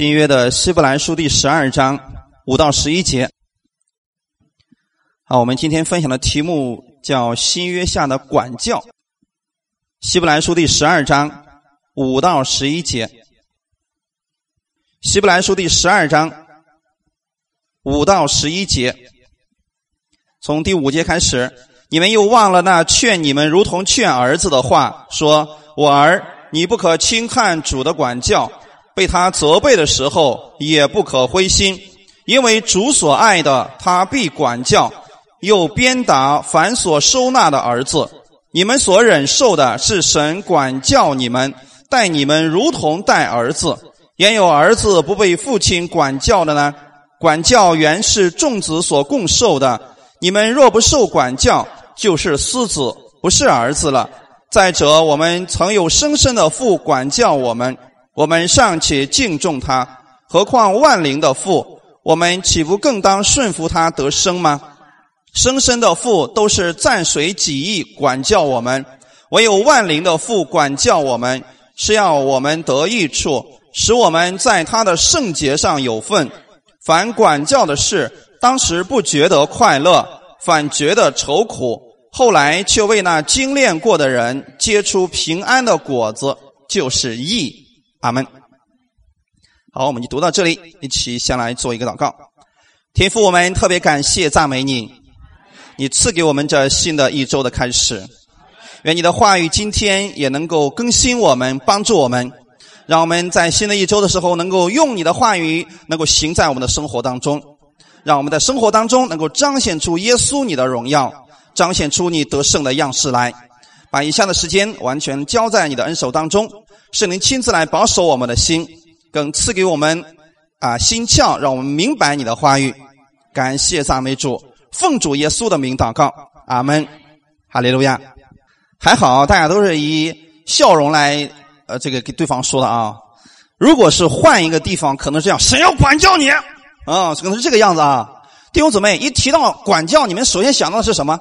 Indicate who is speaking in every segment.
Speaker 1: 新约的希伯来书第十二章五到十一节。好，我们今天分享的题目叫“新约下的管教”。希伯来书第十二章五到十一节。希伯来书第十二章五到十一节，从第五节开始，你们又忘了那劝你们如同劝儿子的话，说：“我儿，你不可轻看主的管教，被他责备的时候也不可灰心，因为主所爱的，他必管教。”又鞭打凡所收纳的儿子，你们所忍受的是神管教你们，待你们如同待儿子。焉有儿子不被父亲管教的呢？管教原是众子所共受的。你们若不受管教，就是私子，不是儿子了。再者，我们曾有生身的父管教我们，我们尚且敬重他，何况万灵的父？我们岂不更当顺服他得生吗？生身的父都是暂随己意管教我们，唯有万灵的父管教我们，是要我们得益处，使我们在他的圣洁上有份。凡管教的事，当时不觉得快乐，反觉得愁苦；后来却为那精炼过的人结出平安的果子，就是义。阿门。好，我们就读到这里，一起先来做一个祷告。天父，我们特别感谢赞美你。你赐给我们这新的一周的开始，愿你的话语今天也能够更新我们，帮助我们，让我们在新的一周的时候能够用你的话语，能够行在我们的生活当中，让我们的生活当中能够彰显出耶稣你的荣耀，彰显出你得胜的样式来。把以下的时间完全交在你的恩手当中，圣灵亲自来保守我们的心，更赐给我们啊心窍，让我们明白你的话语。感谢赞美主。奉主耶稣的名祷告，阿门，哈利路亚。还好，大家都是以笑容来，呃，这个给对方说的啊。如果是换一个地方，可能是这样，神要管教你，啊，可能是这个样子啊。弟兄姊妹，一提到管教，你们首先想到的是什么？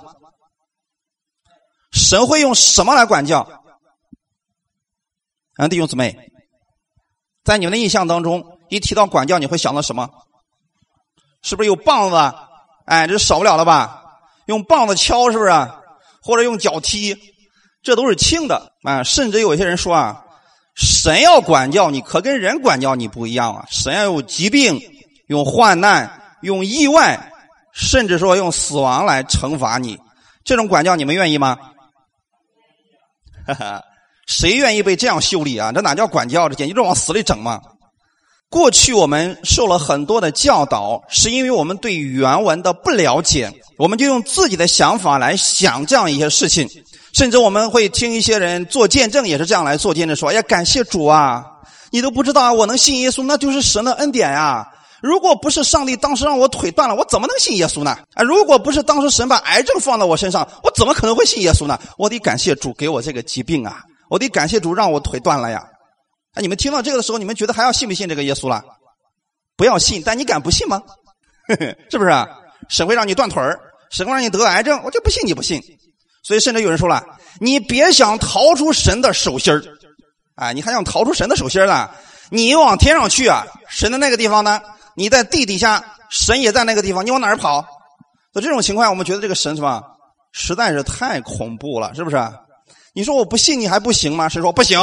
Speaker 1: 神会用什么来管教？啊，弟兄姊妹，在你们的印象当中，一提到管教，你会想到什么？是不是有棒子？哎，这少不了了吧？用棒子敲是不是？或者用脚踢，这都是轻的啊。甚至有些人说啊，神要管教你，可跟人管教你不一样啊。神要用疾病、用患难、用意外，甚至说用死亡来惩罚你。这种管教你们愿意吗？哈哈，谁愿意被这样修理啊？这哪叫管教？这简直就往死里整嘛！过去我们受了很多的教导，是因为我们对原文的不了解，我们就用自己的想法来想这样一些事情，甚至我们会听一些人做见证，也是这样来做见证，说：“哎呀，感谢主啊！你都不知道啊，我能信耶稣，那就是神的恩典呀！如果不是上帝当时让我腿断了，我怎么能信耶稣呢？啊，如果不是当时神把癌症放到我身上，我怎么可能会信耶稣呢？我得感谢主给我这个疾病啊！我得感谢主让我腿断了呀！”你们听到这个的时候，你们觉得还要信不信这个耶稣了？不要信，但你敢不信吗？是不是？神会让你断腿儿，神会让你得癌症，我就不信你不信。所以甚至有人说了：“你别想逃出神的手心儿，啊，你还想逃出神的手心儿呢？你往天上去啊，神的那个地方呢？你在地底下，神也在那个地方，你往哪儿跑？”就这种情况，我们觉得这个神什么，实在是太恐怖了，是不是？你说我不信你还不行吗？神说不行。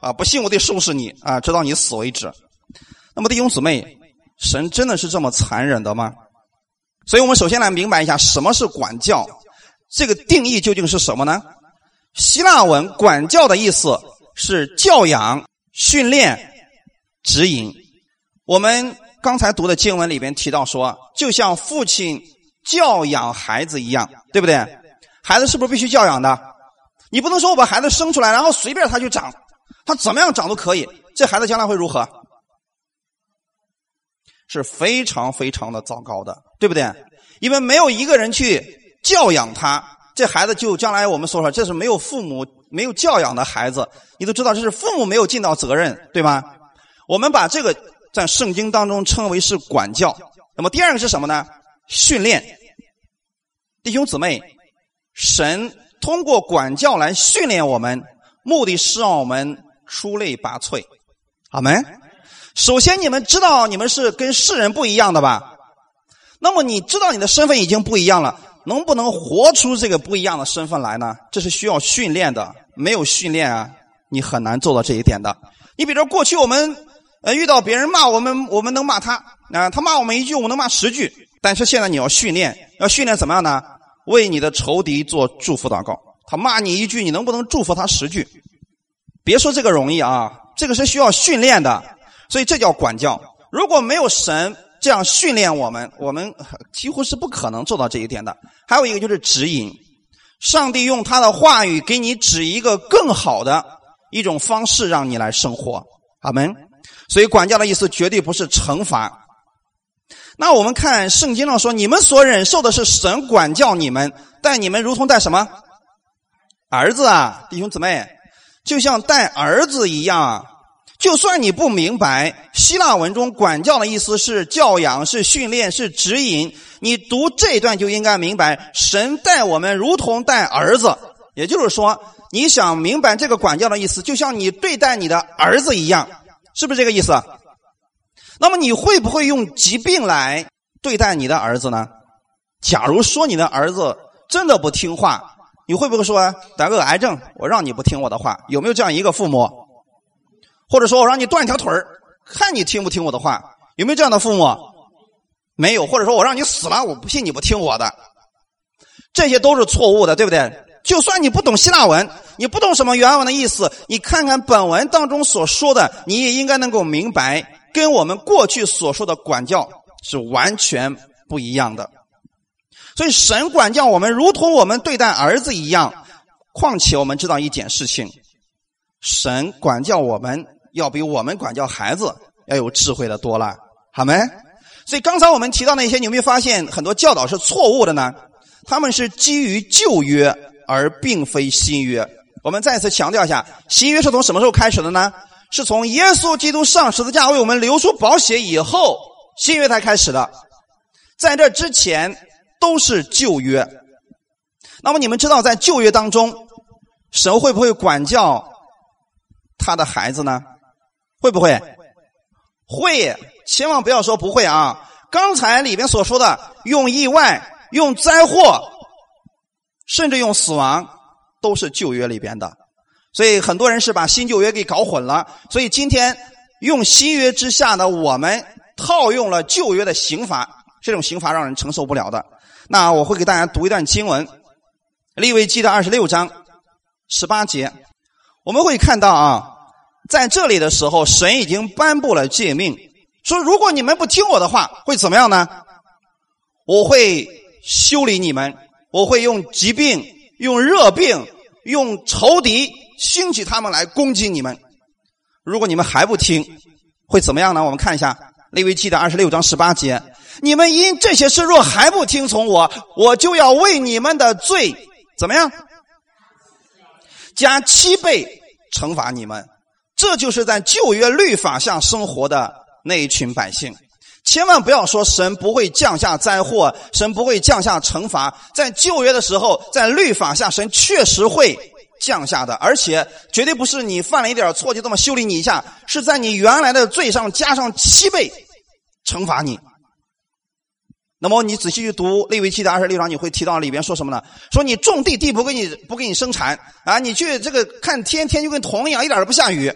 Speaker 1: 啊，不信我得收拾你啊，直到你死为止。那么弟兄姊妹，神真的是这么残忍的吗？所以我们首先来明白一下什么是管教，这个定义究竟是什么呢？希腊文“管教”的意思是教养、训练、指引。我们刚才读的经文里边提到说，就像父亲教养孩子一样，对不对？孩子是不是必须教养的？你不能说我把孩子生出来，然后随便他去长。他怎么样长都可以，这孩子将来会如何？是非常非常的糟糕的，对不对？因为没有一个人去教养他，这孩子就将来我们说说，这是没有父母、没有教养的孩子。你都知道，这是父母没有尽到责任，对吗？我们把这个在圣经当中称为是管教。那么第二个是什么呢？训练。弟兄姊妹，神通过管教来训练我们，目的是让我们。出类拔萃，好没？首先，你们知道你们是跟世人不一样的吧？那么你知道你的身份已经不一样了，能不能活出这个不一样的身份来呢？这是需要训练的，没有训练啊，你很难做到这一点的。你比如说，过去我们呃遇到别人骂我们，我们能骂他啊，他骂我们一句，我们能骂十句。但是现在你要训练，要训练怎么样呢？为你的仇敌做祝福祷告。他骂你一句，你能不能祝福他十句？别说这个容易啊，这个是需要训练的。所以这叫管教。如果没有神这样训练我们，我们几乎是不可能做到这一点的。还有一个就是指引，上帝用他的话语给你指一个更好的一种方式，让你来生活。阿门。所以管教的意思绝对不是惩罚。那我们看圣经上说，你们所忍受的是神管教你们，待你们如同待什么儿子啊，弟兄姊妹，就像待儿子一样啊。就算你不明白希腊文中管教的意思是教养、是训练、是指引，你读这一段就应该明白，神待我们如同待儿子。也就是说，你想明白这个管教的意思，就像你对待你的儿子一样，是不是这个意思？那么你会不会用疾病来对待你的儿子呢？假如说你的儿子真的不听话，你会不会说得个癌症，我让你不听我的话？有没有这样一个父母？或者说我让你断一条腿看你听不听我的话？有没有这样的父母？没有。或者说我让你死了，我不信你不听我的。这些都是错误的，对不对？就算你不懂希腊文，你不懂什么原文的意思，你看看本文当中所说的，你也应该能够明白。跟我们过去所说的管教是完全不一样的，所以神管教我们如同我们对待儿子一样。况且我们知道一件事情，神管教我们要比我们管教孩子要有智慧的多了，好没？所以刚才我们提到那些，你有没有发现很多教导是错误的呢？他们是基于旧约而并非新约。我们再次强调一下，新约是从什么时候开始的呢？是从耶稣基督上十字架为我们流出宝血以后，新约才开始的。在这之前都是旧约。那么你们知道，在旧约当中，神会不会管教他的孩子呢？会不会？会，千万不要说不会啊！刚才里边所说的，用意外、用灾祸，甚至用死亡，都是旧约里边的。所以很多人是把新旧约给搞混了，所以今天用新约之下的我们套用了旧约的刑罚，这种刑罚让人承受不了的。那我会给大家读一段经文，《利未记》的二十六章十八节，我们会看到啊，在这里的时候，神已经颁布了诫命，说如果你们不听我的话，会怎么样呢？我会修理你们，我会用疾病、用热病、用仇敌。兴起他们来攻击你们，如果你们还不听，会怎么样呢？我们看一下《利未记》的二十六章十八节：你们因这些事若还不听从我，我就要为你们的罪怎么样？加七倍惩罚你们。这就是在旧约律法下生活的那一群百姓。千万不要说神不会降下灾祸，神不会降下惩罚。在旧约的时候，在律法下，神确实会。降下的，而且绝对不是你犯了一点错就这么修理你一下，是在你原来的罪上加上七倍惩罚你。那么你仔细去读利未记的二十六章，你会提到里边说什么呢？说你种地，地不给你不给你生产啊！你去这个看天，天就跟铜一样，一点都不下雨。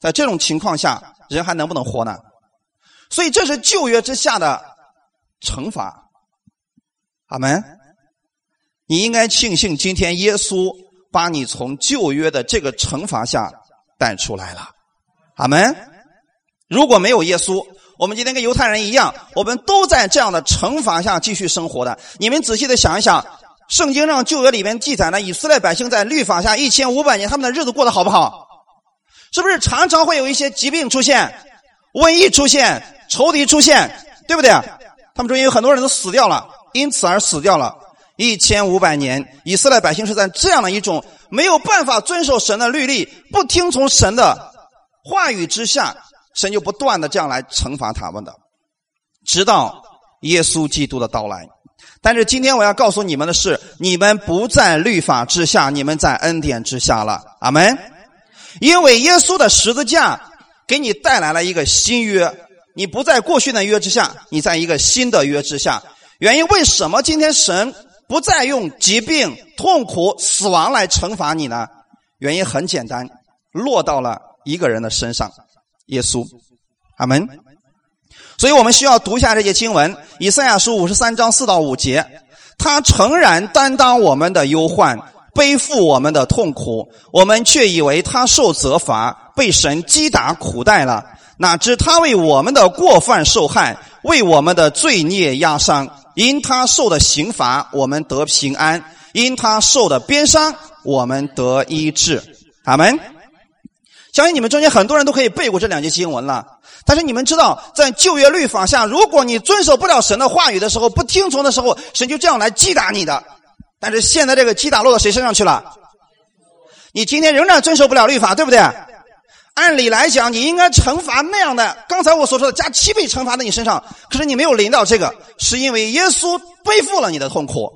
Speaker 1: 在这种情况下，人还能不能活呢？所以这是旧约之下的惩罚。阿门。你应该庆幸今天耶稣。把你从旧约的这个惩罚下带出来了，阿门。如果没有耶稣，我们今天跟犹太人一样，我们都在这样的惩罚下继续生活的。你们仔细的想一想，圣经上旧约里面记载呢，以色列百姓在律法下一千五百年，他们的日子过得好不好？是不是常常会有一些疾病出现、瘟疫出现、仇敌出现，对不对？他们中间有很多人都死掉了，因此而死掉了。一千五百年，以色列百姓是在这样的一种没有办法遵守神的律例、不听从神的话语之下，神就不断的这样来惩罚他们的，直到耶稣基督的到来。但是今天我要告诉你们的是，你们不在律法之下，你们在恩典之下了。阿门。因为耶稣的十字架给你带来了一个新约，你不在过去的约之下，你在一个新的约之下。原因为什么？今天神不再用疾病、痛苦、死亡来惩罚你呢？原因很简单，落到了一个人的身上，耶稣。阿门。所以我们需要读一下这些经文，《以赛亚书》五十三章四到五节。他诚然担当我们的忧患，背负我们的痛苦，我们却以为他受责罚，被神击打苦待了。哪知他为我们的过犯受害，为我们的罪孽压伤。因他受的刑罚，我们得平安；因他受的鞭伤，我们得医治。阿门。相信你们中间很多人都可以背过这两节经文了。但是你们知道，在旧约律法下，如果你遵守不了神的话语的时候，不听从的时候，神就这样来击打你的。但是现在这个击打落到谁身上去了？你今天仍然遵守不了律法，对不对？按理来讲，你应该惩罚那样的，刚才我所说的加七倍惩罚在你身上。可是你没有临到这个，是因为耶稣背负了你的痛苦，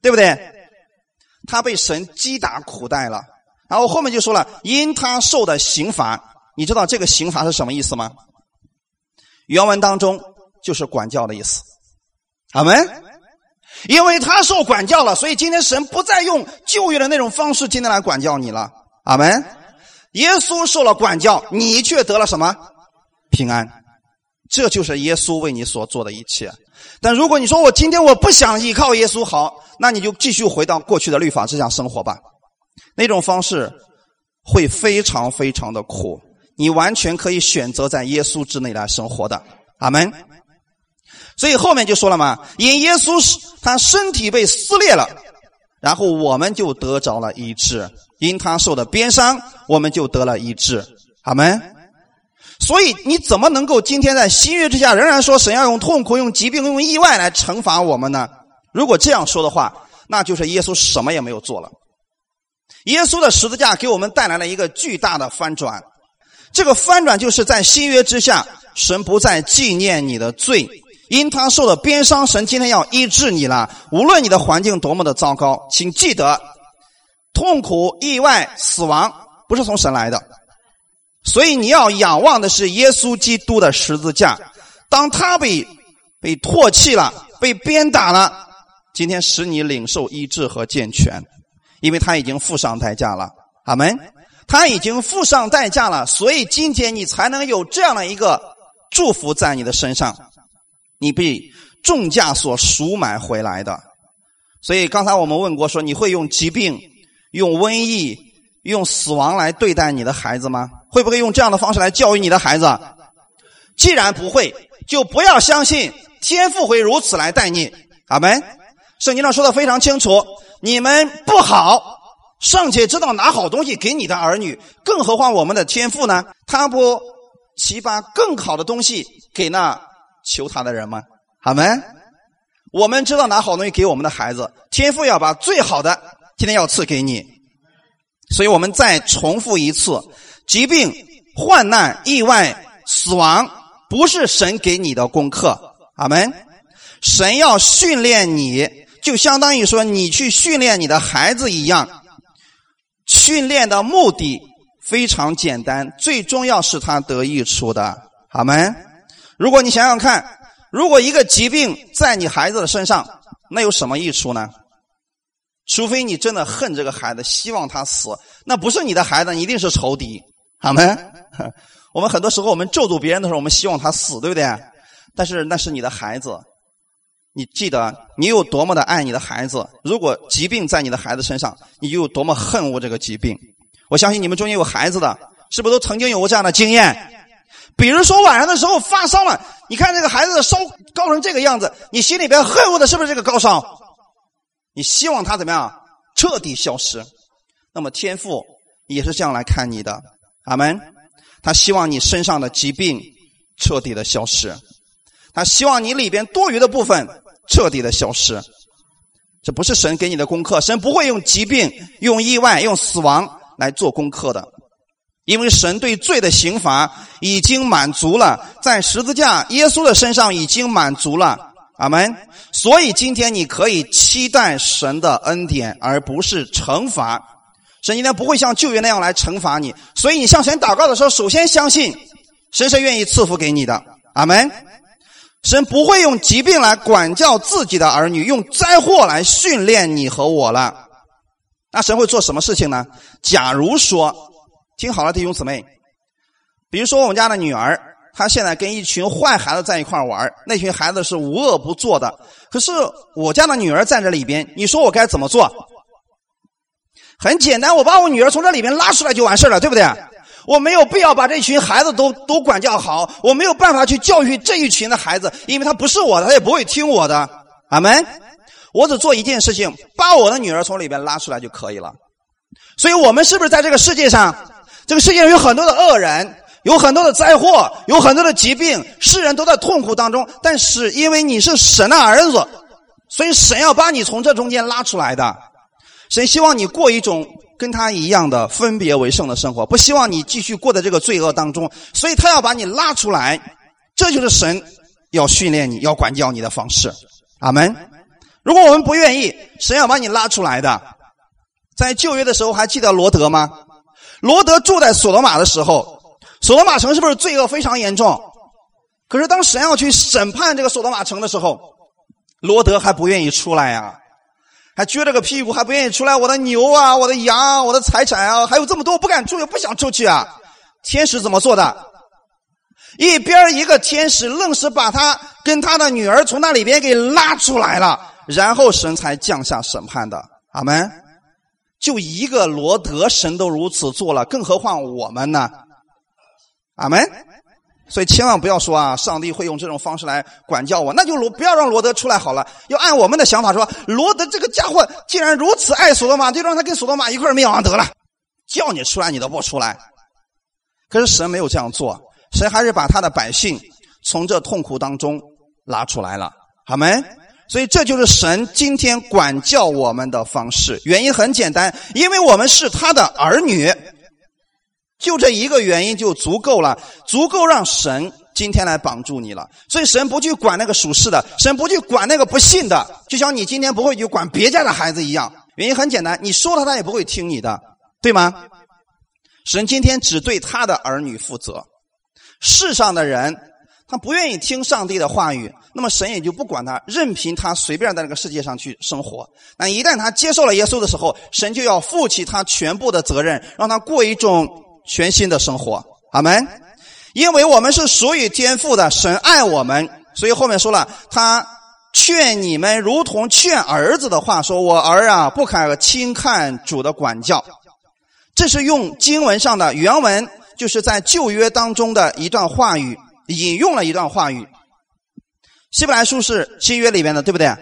Speaker 1: 对不对？他被神击打苦待了，然后后面就说了，因他受的刑罚。你知道这个刑罚是什么意思吗？原文当中就是管教的意思。阿门。因为他受管教了，所以今天神不再用旧约的那种方式今天来管教你了。阿门。耶稣受了管教，你却得了什么平安？这就是耶稣为你所做的一切。但如果你说我今天我不想依靠耶稣，好，那你就继续回到过去的律法之下生活吧。那种方式会非常非常的苦。你完全可以选择在耶稣之内来生活的，阿门。所以后面就说了嘛，因耶稣是他身体被撕裂了，然后我们就得着了医治；因他受的鞭伤，我们就得了医治，阿门。所以你怎么能够今天在新约之下仍然说神要用痛苦、用疾病、用意外来惩罚我们呢？如果这样说的话，那就是耶稣什么也没有做了。耶稣的十字架给我们带来了一个巨大的翻转。这个翻转就是在新约之下，神不再纪念你的罪，因他受了鞭伤，神今天要医治你了。无论你的环境多么的糟糕，请记得，痛苦、意外、死亡不是从神来的，所以你要仰望的是耶稣基督的十字架。当他被被唾弃了，被鞭打了，今天使你领受医治和健全，因为他已经付上代价了。阿门。他已经付上代价了，所以今天你才能有这样的一个祝福在你的身上。你被重价所赎买回来的，所以刚才我们问过，说你会用疾病、用瘟疫、用死亡来对待你的孩子吗？会不会用这样的方式来教育你的孩子？既然不会，就不要相信天父会如此来待你。阿门。圣经上说的非常清楚，你们不好。尚且知道拿好东西给你的儿女，更何况我们的天父呢？他不启发更好的东西给那求他的人吗？好没？我们知道拿好东西给我们的孩子，天父要把最好的今天要赐给你。所以我们再重复一次：疾病、患难、意外、死亡，不是神给你的功课。阿门。神要训练你，就相当于说你去训练你的孩子一样。训练的目的非常简单，最重要是他得益处的，阿门？如果你想想看，如果一个疾病在你孩子的身上，那有什么益处呢？除非你真的恨这个孩子，希望他死，那不是你的孩子，你一定是仇敌，好没？我们很多时候我们咒诅别人的时候，我们希望他死，对不对？但是那是你的孩子。你记得你有多么的爱你的孩子？如果疾病在你的孩子身上，你就有多么恨恶这个疾病。我相信你们中间有孩子的，是不是都曾经有过这样的经验？比如说晚上的时候发烧了，你看这个孩子的烧高成这个样子，你心里边恨恶的是不是这个高烧？你希望他怎么样彻底消失？那么天父也是这样来看你的，阿门。他希望你身上的疾病彻底的消失，他希望你里边多余的部分。彻底的消失，这不是神给你的功课。神不会用疾病、用意外、用死亡来做功课的，因为神对罪的刑罚已经满足了，在十字架耶稣的身上已经满足了。阿门。所以今天你可以期待神的恩典，而不是惩罚。神今天不会像旧约那样来惩罚你，所以你向神祷告的时候，首先相信神是愿意赐福给你的。阿门。神不会用疾病来管教自己的儿女，用灾祸来训练你和我了。那神会做什么事情呢？假如说，听好了，弟兄姊妹，比如说我们家的女儿，他现在跟一群坏孩子在一块玩，那群孩子是无恶不作的。可是我家的女儿在这里边，你说我该怎么做？很简单，我把我女儿从这里边拉出来就完事了，对不对？我没有必要把这群孩子都都管教好，我没有办法去教育这一群的孩子，因为他不是我的，他也不会听我的。阿门。我只做一件事情，把我的女儿从里边拉出来就可以了。所以，我们是不是在这个世界上，这个世界上有很多的恶人，有很多的灾祸，有很多的疾病，世人都在痛苦当中。但是，因为你是神的儿子，所以神要把你从这中间拉出来的。神希望你过一种。跟他一样的分别为圣的生活，不希望你继续过在这个罪恶当中，所以他要把你拉出来，这就是神要训练你要管教你的方式。阿门。如果我们不愿意，神要把你拉出来的。在旧约的时候，还记得罗德吗？罗德住在索罗玛的时候，索罗玛城是不是罪恶非常严重？可是当神要去审判这个索罗玛城的时候，罗德还不愿意出来呀。还撅着个屁股，还不愿意出来。我的牛啊，我的羊，我的财产啊，还有这么多，不敢出去，不想出去啊。天使怎么做的？一边一个天使，愣是把他跟他的女儿从那里边给拉出来了，然后神才降下审判的。阿门。就一个罗德，神都如此做了，更何况我们呢？阿门。所以千万不要说啊，上帝会用这种方式来管教我，那就罗不要让罗德出来好了。要按我们的想法说，罗德这个家伙既然如此爱索多玛，就让他跟索多玛一块灭亡得了。叫你出来，你都不出来。可是神没有这样做，神还是把他的百姓从这痛苦当中拉出来了，好没？所以这就是神今天管教我们的方式。原因很简单，因为我们是他的儿女。就这一个原因就足够了，足够让神今天来帮助你了。所以神不去管那个属世的，神不去管那个不信的，就像你今天不会去管别家的孩子一样。原因很简单，你说他他也不会听你的，对吗？神今天只对他的儿女负责。世上的人他不愿意听上帝的话语，那么神也就不管他，任凭他随便在这个世界上去生活。那一旦他接受了耶稣的时候，神就要负起他全部的责任，让他过一种。全新的生活，阿门。因为我们是属于天父的，神爱我们，所以后面说了，他劝你们如同劝儿子的话，说我儿啊，不可轻看主的管教。这是用经文上的原文，就是在旧约当中的一段话语，引用了一段话语。希伯来书是新约里边的，对不对？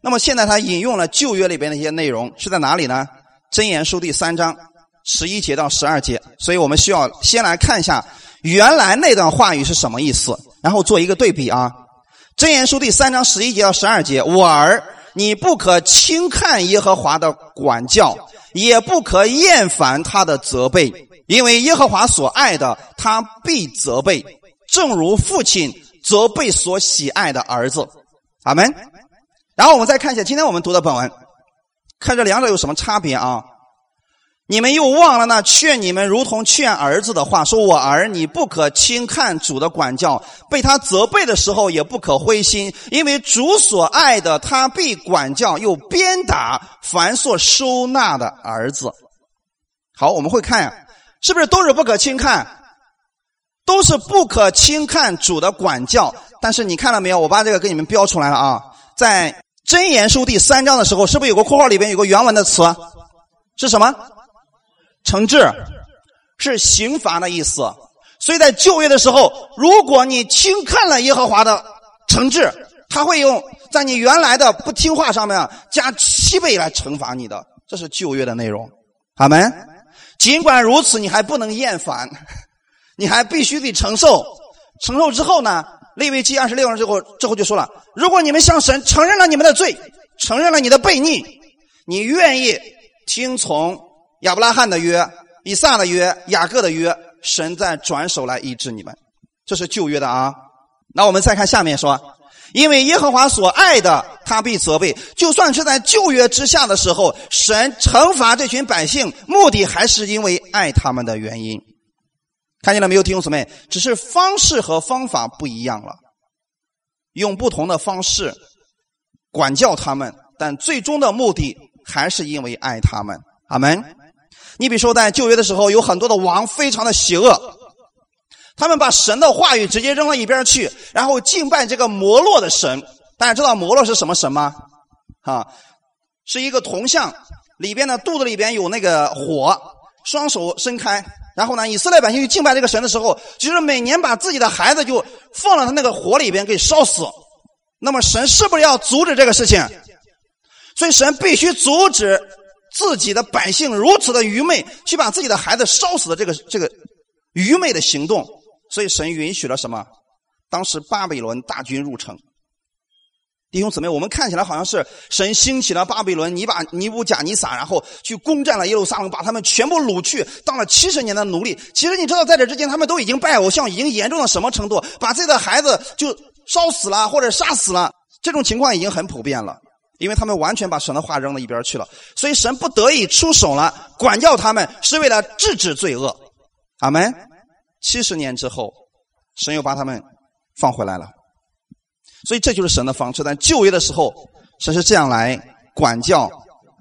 Speaker 1: 那么现在他引用了旧约里边的一些内容，是在哪里呢？箴言书第三章。十一节到十二节，所以我们需要先来看一下原来那段话语是什么意思，然后做一个对比啊。箴言书第三章十一节到十二节，我儿，你不可轻看耶和华的管教，也不可厌烦他的责备，因为耶和华所爱的，他必责备，正如父亲责备所喜爱的儿子。阿门。然后我们再看一下今天我们读的本文，看这两者有什么差别啊？你们又忘了那劝你们如同劝儿子的话，说我儿，你不可轻看主的管教，被他责备的时候也不可灰心，因为主所爱的，他必管教又鞭打凡所收纳的儿子。好，我们会看，是不是都是不可轻看？都是不可轻看主的管教。但是你看了没有？我把这个给你们标出来了啊，在箴言书第三章的时候，是不是有个括号里边有个原文的词？是什么？惩治是刑罚的意思，所以在就业的时候，如果你轻看了耶和华的惩治，他会用在你原来的不听话上面加七倍来惩罚你的，这是就业的内容。阿门。尽管如此，你还不能厌烦，你还必须得承受。承受之后呢，利未记二十六章之后，之后就说了：如果你们向神承认了你们的罪，承认了你的悖逆，你愿意听从。亚伯拉罕的约、以撒的约、雅各的约，神在转手来医治你们，这是旧约的啊。那我们再看下面说，因为耶和华所爱的，他必责备。就算是在旧约之下的时候，神惩罚这群百姓，目的还是因为爱他们的原因。看见了没有，弟兄姊妹？只是方式和方法不一样了，用不同的方式管教他们，但最终的目的还是因为爱他们。阿门。你比如说，在旧约的时候，有很多的王非常的邪恶。他们把神的话语直接扔到一边去，然后敬拜这个摩洛的神。大家知道摩洛是什么神吗？啊，是一个铜像，里边的肚子里边有那个火，双手伸开，然后呢，以色列百姓去敬拜这个神的时候，就是每年把自己的孩子就放到他那个火里边给烧死。那么神是不是要阻止这个事情？所以神必须阻止自己的百姓如此的愚昧，去把自己的孩子烧死的这个这个愚昧的行动。所以神允许了什么？当时巴比伦大军入城，弟兄姊妹，我们看起来好像是神兴起了巴比伦，尼把尼布甲尼撒，然后去攻占了耶路撒冷，把他们全部掳去，当了七十年的奴隶。其实你知道，在这之间，他们都已经拜偶像，已经严重到什么程度？把自己的孩子就烧死了，或者杀死了，这种情况已经很普遍了。因为他们完全把神的话扔到一边去了，所以神不得已出手了，管教他们，是为了制止罪恶。阿门。七十年之后，神又把他们放回来了，所以这就是神的方式。但就业的时候，神是这样来管教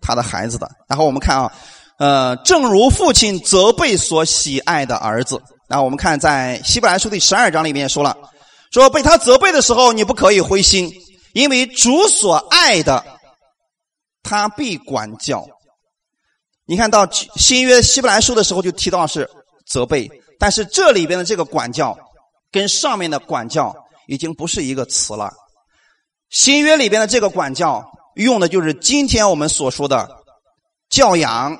Speaker 1: 他的孩子的。然后我们看啊，呃，正如父亲责备所喜爱的儿子。然后我们看在希伯来书第十二章里面说了，说被他责备的时候，你不可以灰心，因为主所爱的，他必管教。你看到新约希伯来书的时候，就提到是责备。但是这里边的这个管教，跟上面的管教已经不是一个词了。新约里边的这个管教，用的就是今天我们所说的教养、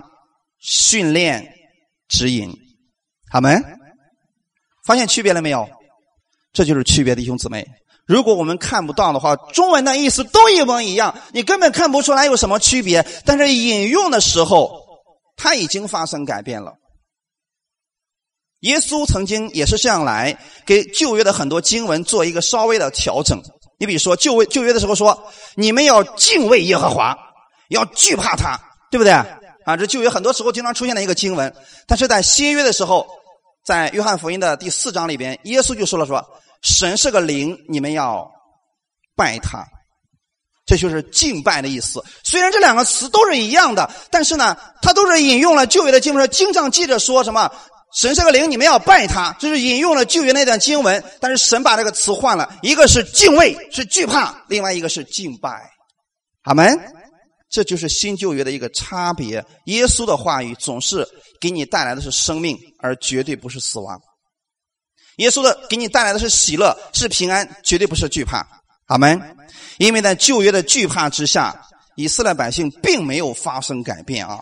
Speaker 1: 训练、指引。好没？发现区别了没有？这就是区别，弟兄姊妹。如果我们看不到的话，中文的意思都一模一样，你根本看不出来有什么区别。但是引用的时候，它已经发生改变了。耶稣曾经也是这样来给旧约的很多经文做一个稍微的调整。你比如说旧约旧约的时候说，你们要敬畏耶和华，要惧怕他，对不对？啊，这旧约很多时候经常出现的一个经文。但是在新约的时候，在约翰福音的第四章里边，耶稣就说了说，神是个灵，你们要拜他，这就是敬拜的意思。虽然这两个词都是一样的，但是呢，他都是引用了旧约的经文，经常记着说什么。神是个灵，你们要拜他，这是引用了旧约那段经文，但是神把这个词换了，一个是敬畏，是惧怕；另外一个是敬拜。阿门。这就是新旧约的一个差别。耶稣的话语总是给你带来的是生命，而绝对不是死亡。耶稣的给你带来的是喜乐，是平安，绝对不是惧怕。阿门。因为在旧约的惧怕之下，以色列百姓并没有发生改变啊。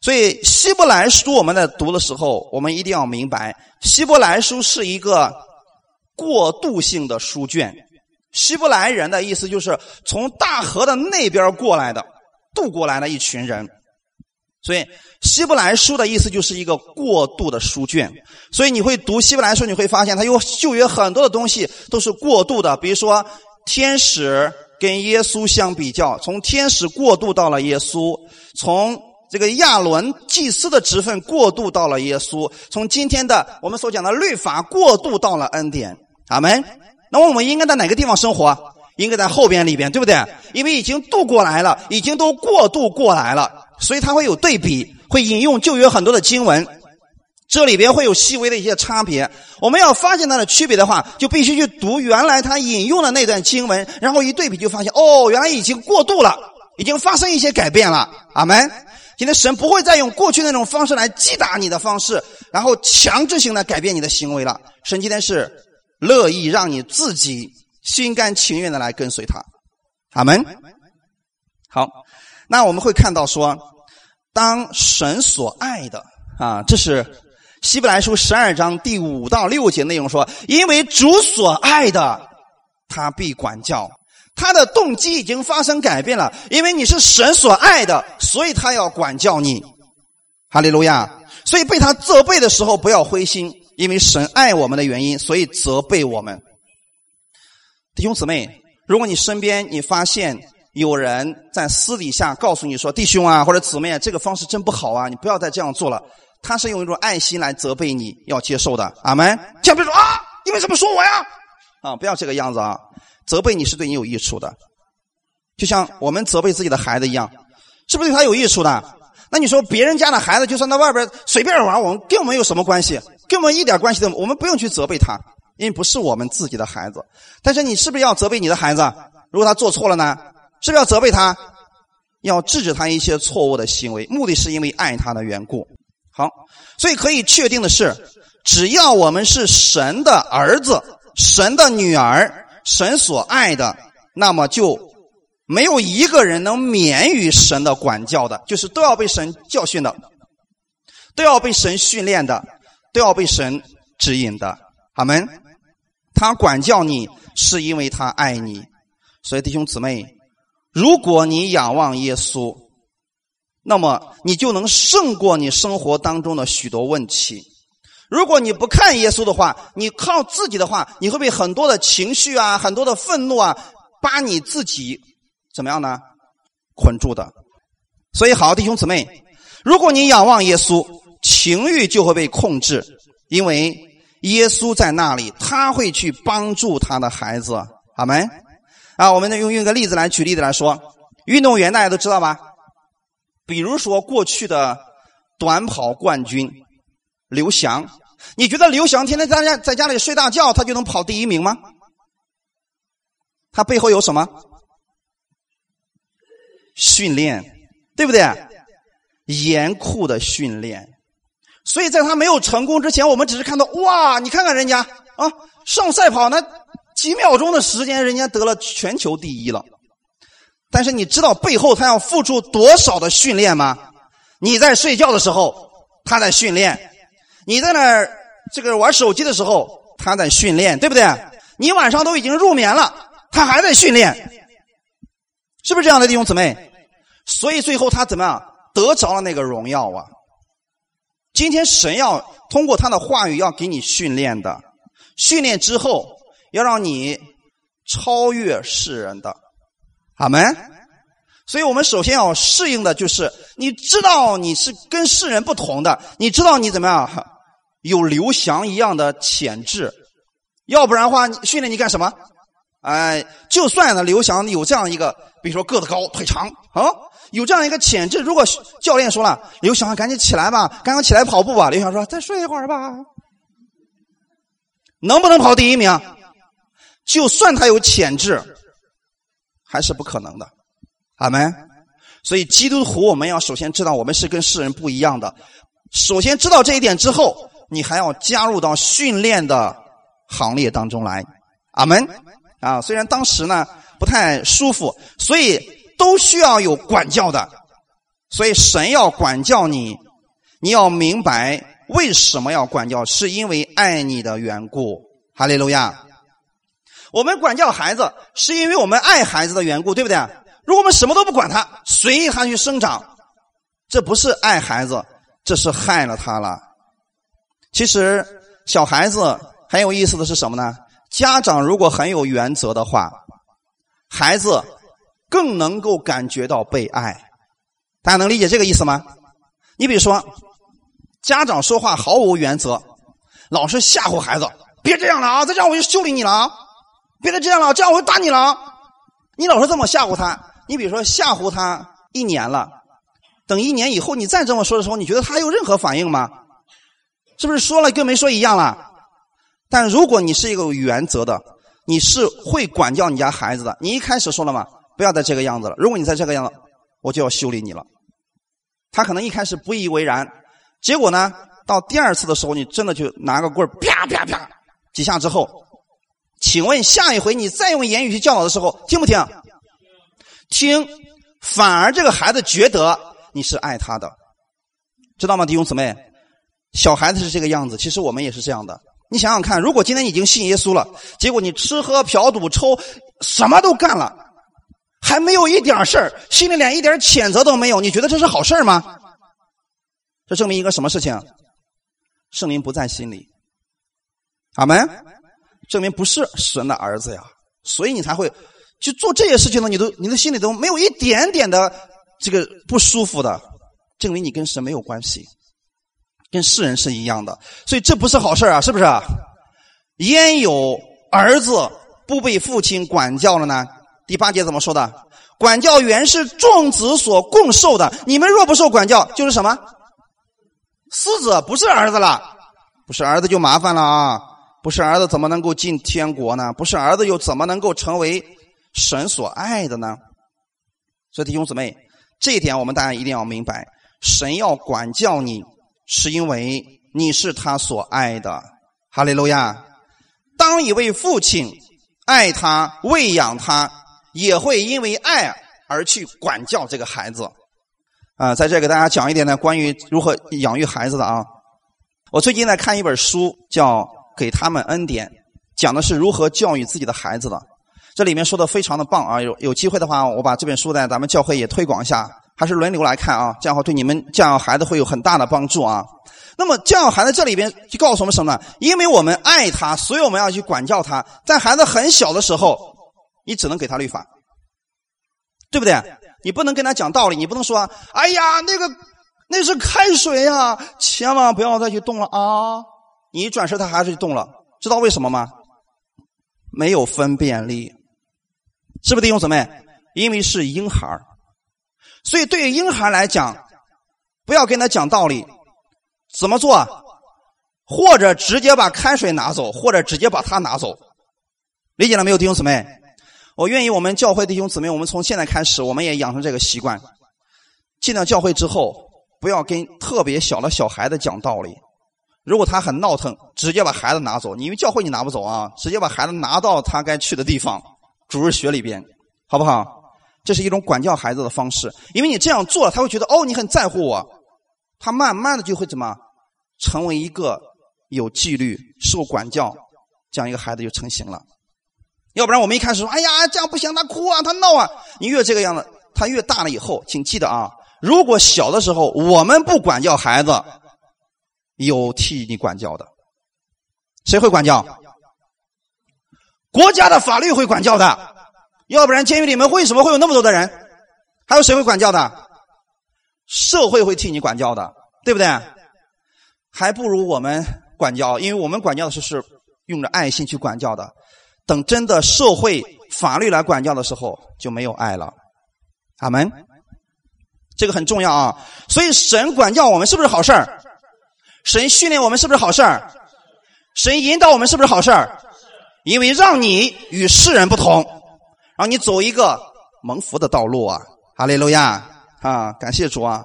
Speaker 1: 所以希伯来书我们在读的时候，我们一定要明白，希伯来书是一个过渡性的书卷。希伯来人的意思就是从大河的那边过来的，渡过来的一群人。所以希伯来书的意思就是一个过渡的书卷。所以你会读希伯来书，你会发现它有旧约很多的东西都是过渡的，比如说天使跟耶稣相比较，从天使过渡到了耶稣，从。这个亚伦祭司的职分过渡到了耶稣，从今天的我们所讲的律法过渡到了恩典，阿门。那么我们应该在哪个地方生活？应该在后边里边，对不对？因为已经渡过来了，已经都过渡过来了，所以它会有对比，会引用旧约很多的经文，这里边会有细微的一些差别。我们要发现它的区别的话，就必须去读原来他引用的那段经文，然后一对比就发现，哦，原来已经过度了，已经发生一些改变了，阿门。今天神不会再用过去那种方式来击打你的方式，然后强制性的改变你的行为了。神今天是乐意让你自己心甘情愿的来跟随他。阿门。好，那我们会看到说，当神所爱的啊，这是希伯来书十二章第五到六节内容说，因为主所爱的，他必管教。他的动机已经发生改变了，因为你是神所爱的，所以他要管教你。哈利路亚！所以被他责备的时候不要灰心，因为神爱我们的原因，所以责备我们。弟兄姊妹，如果你身边你发现有人在私底下告诉你说：“弟兄啊，或者姊妹，这个方式真不好啊，你不要再这样做了。”他是用一种爱心来责备你，要接受的。阿门。千万别说啊，你为什么说我呀？啊，不要这个样子啊！责备你是对你有益处的，就像我们责备自己的孩子一样，是不是对他有益处的？那你说别人家的孩子，就算在外边随便玩，我们跟我们有什么关系？跟我们一点关系都，我们不用去责备他，因为不是我们自己的孩子。但是你是不是要责备你的孩子？如果他做错了呢？是不是要责备他？要制止他一些错误的行为，目的是因为爱他的缘故。好，所以可以确定的是，只要我们是神的儿子、神的女儿、神所爱的，那么就没有一个人能免于神的管教的，就是都要被神教训的，都要被神训练的，都要被神指引的。阿门。他管教你，是因为他爱你。所以弟兄姊妹。如果你仰望耶稣，那么你就能胜过你生活当中的许多问题。如果你不看耶稣的话，你靠自己的话，你会被很多的情绪啊、很多的愤怒啊，把你自己怎么样呢？捆住的。所以，好弟兄姊妹，如果你仰望耶稣，情欲就会被控制，因为耶稣在那里，他会去帮助他的孩子。阿门。啊，我们用用个例子来举例子来说，运动员大家都知道吧？比如说过去的短跑冠军刘翔，你觉得刘翔天天在家在家里睡大觉，他就能跑第一名吗？他背后有什么训练？对不对？严酷的训练。所以在他没有成功之前，我们只是看到哇，你看看人家啊，上赛跑那。几秒钟的时间，人家得了全球第一了。但是你知道背后他要付出多少的训练吗？你在睡觉的时候，他在训练；你在那儿这个玩手机的时候，他在训练，对不对？你晚上都已经入眠了，他还在训练，是不是这样的弟兄姊妹？所以最后他怎么样得着了那个荣耀啊？今天神要通过他的话语要给你训练的，训练之后。要让你超越世人的，阿门。所以我们首先要适应的就是，你知道你是跟世人不同的，你知道你怎么样有刘翔一样的潜质，要不然的话训练你干什么？哎，就算呢刘翔有这样一个，比如说个子高、腿长啊，有这样一个潜质，如果教练说了刘翔赶紧起来吧，赶紧起来跑步吧，刘翔说再睡一会儿吧，能不能跑第一名？就算他有潜质，还是不可能的，阿门。所以基督徒，我们要首先知道，我们是跟世人不一样的。首先知道这一点之后，你还要加入到训练的行列当中来，阿门。啊，虽然当时呢不太舒服，所以都需要有管教的。所以神要管教你，你要明白为什么要管教，是因为爱你的缘故。哈利路亚。我们管教孩子，是因为我们爱孩子的缘故，对不对？如果我们什么都不管他，随意他去生长，这不是爱孩子，这是害了他了。其实小孩子很有意思的是什么呢？家长如果很有原则的话，孩子更能够感觉到被爱。大家能理解这个意思吗？你比如说，家长说话毫无原则，老是吓唬孩子，别这样了啊！再这样我就修理你了啊！别再这样了，这样我就打你了。你老是这么吓唬他，你比如说吓唬他一年了，等一年以后你再这么说的时候，你觉得他有任何反应吗？是不是说了跟没说一样了？但如果你是一个有原则的，你是会管教你家孩子的。你一开始说了嘛，不要再这个样子了。如果你再这个样子，我就要修理你了。他可能一开始不以为然，结果呢，到第二次的时候，你真的就拿个棍啪啪啪几下之后。请问下一回你再用言语去教导的时候，听不听？听，反而这个孩子觉得你是爱他的，知道吗，弟兄姊妹？小孩子是这个样子，其实我们也是这样的。你想想看，如果今天已经信耶稣了，结果你吃喝嫖赌抽，什么都干了，还没有一点事儿，心里连一点谴责都没有，你觉得这是好事吗？这证明一个什么事情？圣灵不在心里。阿门。证明不是神的儿子呀，所以你才会去做这些事情呢，你都你的心里都没有一点点的这个不舒服的，证明你跟神没有关系，跟世人是一样的。所以这不是好事啊，是不是？焉有儿子不被父亲管教了呢？第八节怎么说的？管教原是众子所共受的，你们若不受管教，就是什么？私子不是儿子了，不是儿子就麻烦了啊！不是儿子怎么能够进天国呢？不是儿子又怎么能够成为神所爱的呢？所以弟兄姊妹，这一点我们大家一定要明白：神要管教你，是因为你是他所爱的。哈利路亚！当一位父亲爱他、喂养他，也会因为爱而去管教这个孩子。啊，在这给大家讲一点呢，关于如何养育孩子的啊。我最近在看一本书，叫《给他们恩典》，讲的是如何教育自己的孩子的。这里面说的非常的棒啊！有有机会的话，我把这本书在咱们教会也推广一下，还是轮流来看啊，这样的话对你们教养孩子会有很大的帮助啊。那么教养孩子这里边就告诉我们什么呢？因为我们爱他，所以我们要去管教他。在孩子很小的时候，你只能给他律法，对不对？你不能跟他讲道理，你不能说：“哎呀，那个那是开水呀，千万不要再去动了啊！”你一转身，他还是动了，知道为什么吗？没有分辨力，是不是弟兄姊妹？因为是婴孩所以对于婴孩来讲，不要跟他讲道理，怎么做？或者直接把开水拿走，或者直接把他拿走，理解了没有，弟兄姊妹？我愿意，我们教会弟兄姊妹，我们从现在开始，我们也养成这个习惯。进了教会之后，不要跟特别小的小孩子讲道理。如果他很闹腾，直接把孩子拿走。你因为教会你拿不走啊，直接把孩子拿到他该去的地方，主日学里边，好不好？这是一种管教孩子的方式。因为你这样做了，他会觉得哦，你很在乎我，他慢慢的就会怎么成为一个有纪律、受管教这样一个孩子就成型了。要不然我们一开始说，哎呀，这样不行，他哭啊，他闹啊。你越这个样子，他越大了以后，请记得啊，如果小的时候我们不管教孩子，有替你管教的，谁会管教？国家的法律会管教的，要不然监狱里面为什么会有那么多的人？还有谁会管教的？社会会替你管教的，对不对？还不如我们管教，因为我们管教的是是用着爱心去管教的。等真的社会法律来管教的时候，就没有爱了。阿门。这个很重要啊！所以神管教我们是不是好事儿？神训练我们是不是好事儿？神引导我们是不是好事儿？因为让你与世人不同，让你走一个蒙福的道路啊！哈利路亚啊！感谢主啊！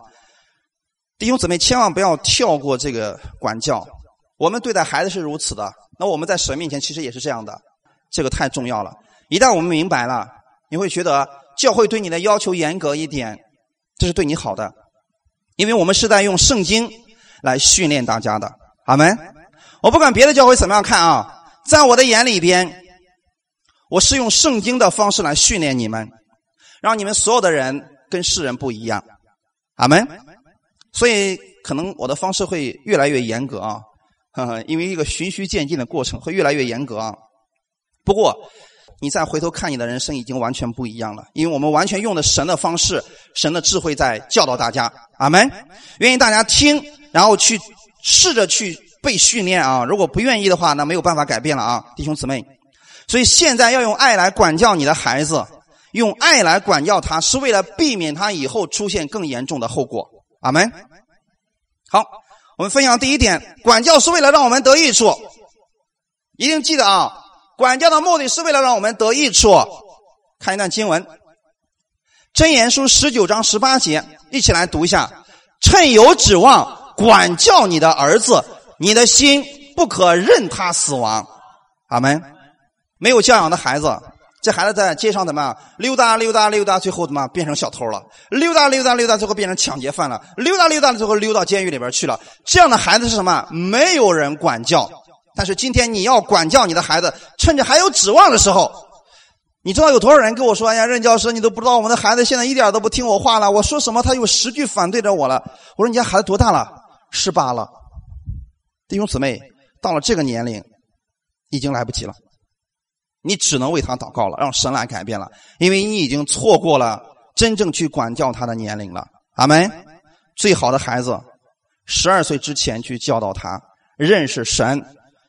Speaker 1: 弟兄姊妹，千万不要跳过这个管教。我们对待孩子是如此的，那我们在神面前其实也是这样的。这个太重要了。一旦我们明白了，你会觉得教会对你的要求严格一点，这是对你好的，因为我们是在用圣经来训练大家的。阿门。我不管别的教会怎么样看啊，在我的眼里边，我是用圣经的方式来训练你们，让你们所有的人跟世人不一样。阿门。所以可能我的方式会越来越严格啊，呵呵，因为一个循序渐进的过程会越来越严格啊。不过，你再回头看你的人生已经完全不一样了，因为我们完全用的神的方式、神的智慧在教导大家。阿门。愿意大家听，然后去试着去被训练啊！如果不愿意的话，那没有办法改变了啊，弟兄姊妹。所以现在要用爱来管教你的孩子，用爱来管教他，是为了避免他以后出现更严重的后果。阿门。好，我们分享第一点，管教是为了让我们得益处，一定记得啊。管教的目的是为了让我们得益处。看一段经文，《真言书》十九章十八节，一起来读一下。趁有指望，管教你的儿子，你的心不可任他死亡。阿门。没有教养的孩子，这孩子在街上怎么溜达溜达溜达，最后怎么变成小偷了？溜达溜达溜达，最后变成抢劫犯了。溜达溜达，最后溜到监狱里边去了。这样的孩子是什么？没有人管教。但是今天你要管教你的孩子，趁着还有指望的时候，你知道有多少人跟我说：“哎呀，任教师，你都不知道我们的孩子现在一点都不听我话了，我说什么他有十句反对着我了。”我说：“你家孩子多大了？十八了。”弟兄姊妹，到了这个年龄，已经来不及了。你只能为他祷告了，让神来改变了，因为你已经错过了真正去管教他的年龄了。阿门。最好的孩子，十二岁之前去教导他认识神，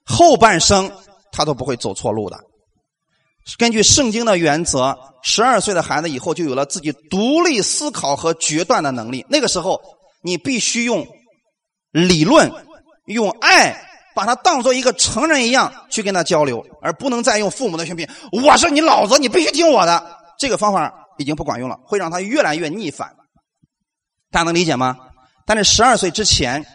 Speaker 1: 后半生他都不会走错路的。根据圣经的原则，十二岁的孩子以后就有了自己独立思考和决断的能力。那个时候，你必须用理论、用爱。把他当做一个成人一样去跟他交流，而不能再用父母的劝骗。我是你老子，你必须听我的。这个方法已经不管用了，会让他越来越逆反。大家能理解吗？但是十二岁之前，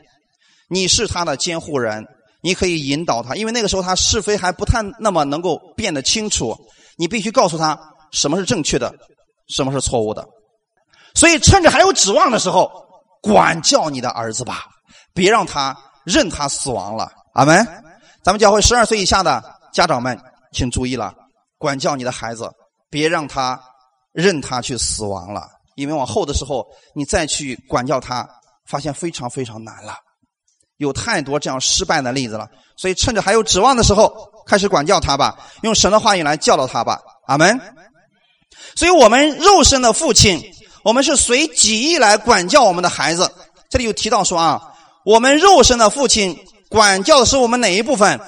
Speaker 1: 你是他的监护人，你可以引导他，因为那个时候他是非还不太那么能够变得清楚。你必须告诉他什么是正确的，什么是错误的。所以趁着还有指望的时候，管教你的儿子吧，别让他任他死亡了。阿门！咱们教会十二岁以下的家长们，请注意了，管教你的孩子，别让他任他去死亡了。因为往后的时候，你再去管教他，发现非常非常难了。有太多这样失败的例子了，所以趁着还有指望的时候，开始管教他吧，用神的话语来教导他吧。阿门！所以我们肉身的父亲，我们是随己意来管教我们的孩子。这里有提到说啊，我们肉身的父亲。管教的是我们哪一部分？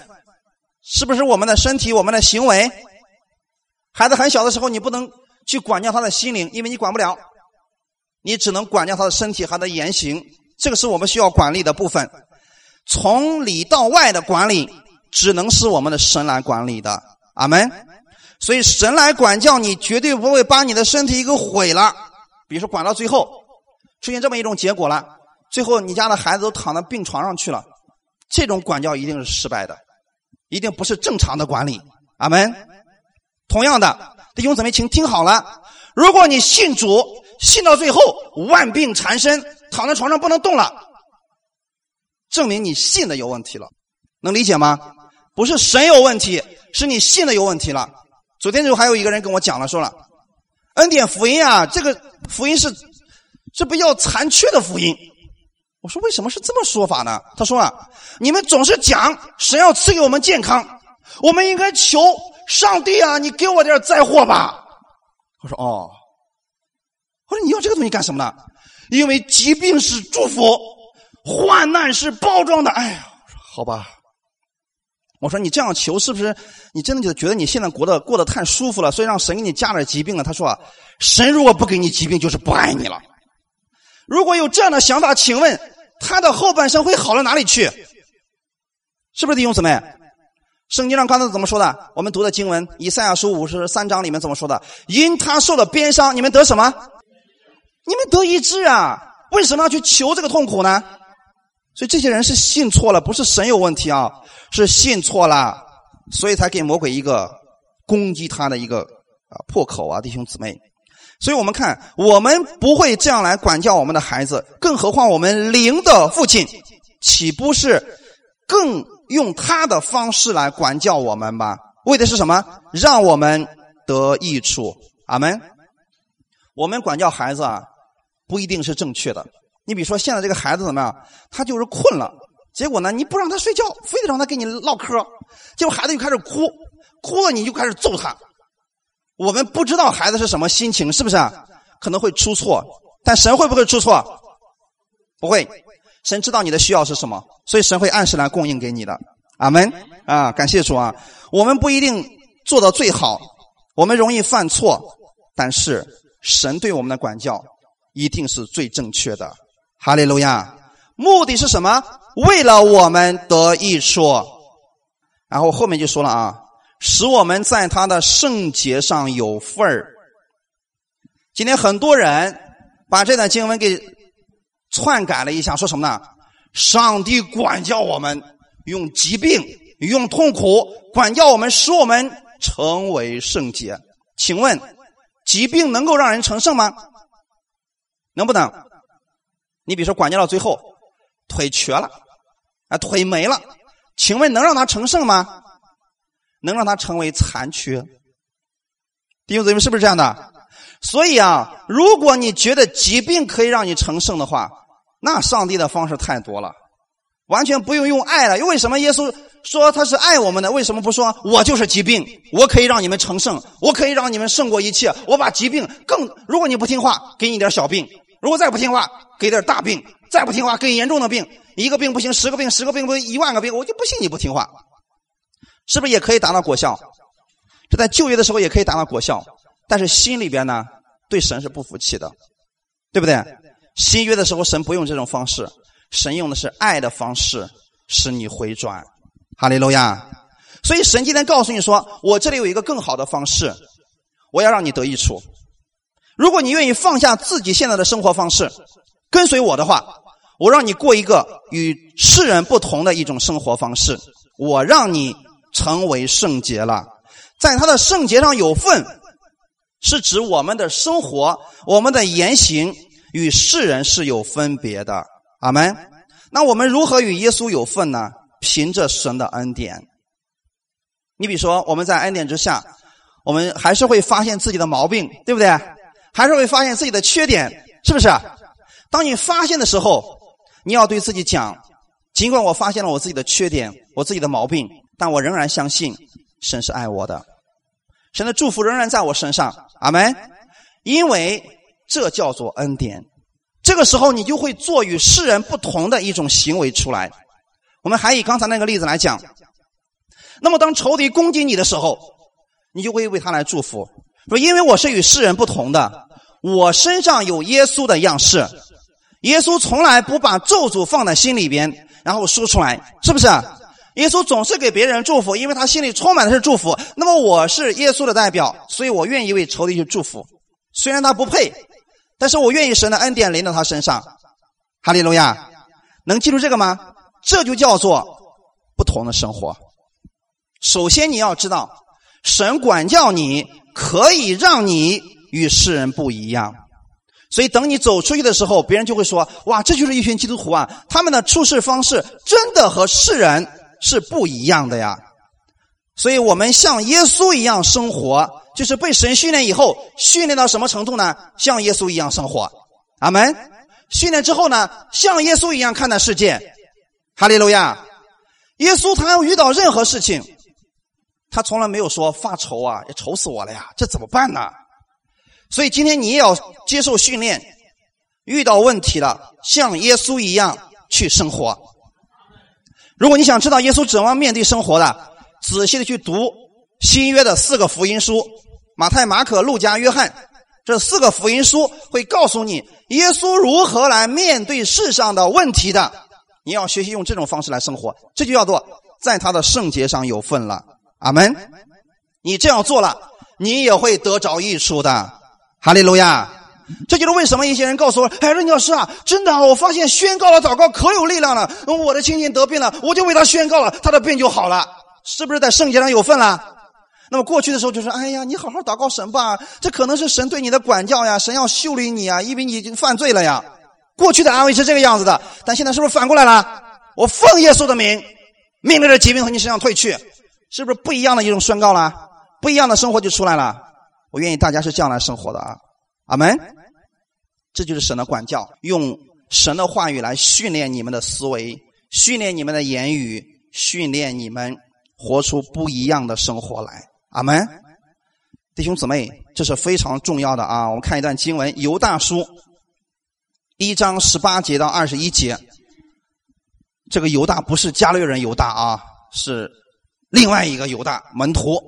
Speaker 1: 是不是我们的身体、我们的行为？孩子很小的时候，你不能去管教他的心灵，因为你管不了，你只能管教他的身体和他的言行。这个是我们需要管理的部分。从里到外的管理，只能是我们的神来管理的。阿门。所以神来管教你，绝对不会把你的身体给毁了。比如说，管到最后出现这么一种结果了，最后你家的孩子都躺在病床上去了。这种管教一定是失败的，一定不是正常的管理。阿门。同样的，弟兄姊妹，请听好了：如果你信主，信到最后万病缠身，躺在床上不能动了，证明你信的有问题了。能理解吗？不是神有问题，是你信的有问题了。昨天就还有一个人跟我讲了，说了恩典福音啊，这个福音是这不要残缺的福音。我说为什么是这么说法呢？他说啊，你们总是讲神要赐给我们健康，我们应该求上帝啊，你给我点灾祸吧。我说哦，我说你要这个东西干什么呢？因为疾病是祝福，患难是包装的。哎呀，好吧。我说你这样求是不是你真的就觉得你现在过得过得太舒服了，所以让神给你加点疾病了？他说啊，神如果不给你疾病，就是不爱你了。如果有这样的想法，请问。他的后半生会好到哪里去？是不是弟兄姊妹？圣经上刚才怎么说的？我们读的经文，以赛亚书五十三章里面怎么说的？因他受了鞭伤，你们得什么？你们得医治啊！为什么要去求这个痛苦呢？所以这些人是信错了，不是神有问题啊，是信错了，所以才给魔鬼一个攻击他的一个啊破口啊，弟兄姊妹。所以我们看，我们不会这样来管教我们的孩子，更何况我们灵的父亲，岂不是更用他的方式来管教我们吗？为的是什么？让我们得益处。阿门。我们管教孩子啊，不一定是正确的。你比如说，现在这个孩子怎么样？他就是困了，结果呢，你不让他睡觉，非得让他跟你唠嗑，结果孩子就开始哭，哭了你就开始揍他。我们不知道孩子是什么心情，是不是啊？可能会出错，但神会不会出错？不会，神知道你的需要是什么，所以神会按时来供应给你的。阿门啊！感谢主啊！我们不一定做到最好，我们容易犯错，但是神对我们的管教一定是最正确的。哈利路亚！目的是什么？为了我们得益处。然后后面就说了啊。使我们在他的圣洁上有份儿。今天很多人把这段经文给篡改了一下，说什么呢？上帝管教我们，用疾病、用痛苦管教我们，使我们成为圣洁。请问，疾病能够让人成圣吗？能不能？你比如说，管教到最后腿瘸了，啊，腿没了，请问能让他成圣吗？能让他成为残缺，弟兄姊妹是不是这样的？所以啊，如果你觉得疾病可以让你成圣的话，那上帝的方式太多了。完全不用用爱了。因为什么？耶稣说他是爱我们的，为什么不说我就是疾病？我可以让你们成圣，我可以让你们胜过一切。我把疾病更，如果你不听话，给你点小病；如果再不听话，给点大病；再不听话，给严重的病。一个病不行，十个病，十个病不行，一万个病，我就不信你不听话。是不是也可以达到果效？这在旧约的时候也可以达到果效，但是心里边呢，对神是不服气的，对不对？新约的时候，神不用这种方式，神用的是爱的方式，使你回转。哈利路亚！所以神今天告诉你说，我这里有一个更好的方式，我要让你得益处。如果你愿意放下自己现在的生活方式，跟随我的话，我让你过一个与世人不同的一种生活方式，我让你成为圣洁了，在他的圣洁上有份，是指我们的生活，我们的言行。与世人是有分别的，阿门。那我们如何与耶稣有份呢？凭着神的恩典。你比如说，我们在恩典之下，我们还是会发现自己的毛病，对不对？还是会发现自己的缺点，是不是？当你发现的时候，你要对自己讲：尽管我发现了我自己的缺点，我自己的毛病，但我仍然相信神是爱我的，神的祝福仍然在我身上，阿门。因为。这叫做恩典，这个时候你就会做与世人不同的一种行为出来。我们还以刚才那个例子来讲，那么当仇敌攻击你的时候，你就会为他来祝福，说因为我是与世人不同的，我身上有耶稣的样式，耶稣从来不把咒诅放在心里边，然后说出来，是不是？耶稣总是给别人祝福，因为他心里充满的是祝福。那么我是耶稣的代表，所以我愿意为仇敌去祝福，虽然他不配。但是我愿意神的恩典临到他身上，哈利路亚，能记住这个吗？这就叫做不同的生活。首先你要知道，神管教你可以让你与世人不一样，所以等你走出去的时候，别人就会说：哇，这就是一群基督徒啊！他们的处事方式真的和世人是不一样的呀。所以我们像耶稣一样生活。就是被神训练以后，训练到什么程度呢？像耶稣一样生活，阿门。训练之后呢，像耶稣一样看待世界，哈利路亚。耶稣他要遇到任何事情，他从来没有说发愁啊，也愁死我了呀，这怎么办呢？所以今天你也要接受训练，遇到问题了，像耶稣一样去生活。如果你想知道耶稣怎么面对生活的，仔细的去读新约的四个福音书。马太、马可、路加、约翰这四个福音书会告诉你耶稣如何来面对世上的问题的。你要学习用这种方式来生活，这就叫做在他的圣洁上有份了。阿门。你这样做了，你也会得着益处的。哈利路亚。这就是为什么一些人告诉我：“哎，任教师啊，真的，我发现宣告了祷告可有力量了。我的亲戚得病了，我就为他宣告了，他的病就好了。是不是在圣洁上有份了？”那么过去的时候就说：“哎呀，你好好祷告神吧，这可能是神对你的管教呀，神要修理你啊，因为你已经犯罪了呀。”过去的安慰是这个样子的，但现在是不是反过来了？我奉耶稣的名，命令着疾病从你身上退去，是不是不一样的一种宣告了？不一样的生活就出来了。我愿意大家是这样来生活的啊，阿门。这就是神的管教，用神的话语来训练你们的思维，训练你们的言语，训练你们活出不一样的生活来。阿门，弟兄姊妹，这是非常重要的啊！我们看一段经文，《犹大书》一章十八节到二十一节。这个犹大不是加略人犹大啊，是另外一个犹大门徒。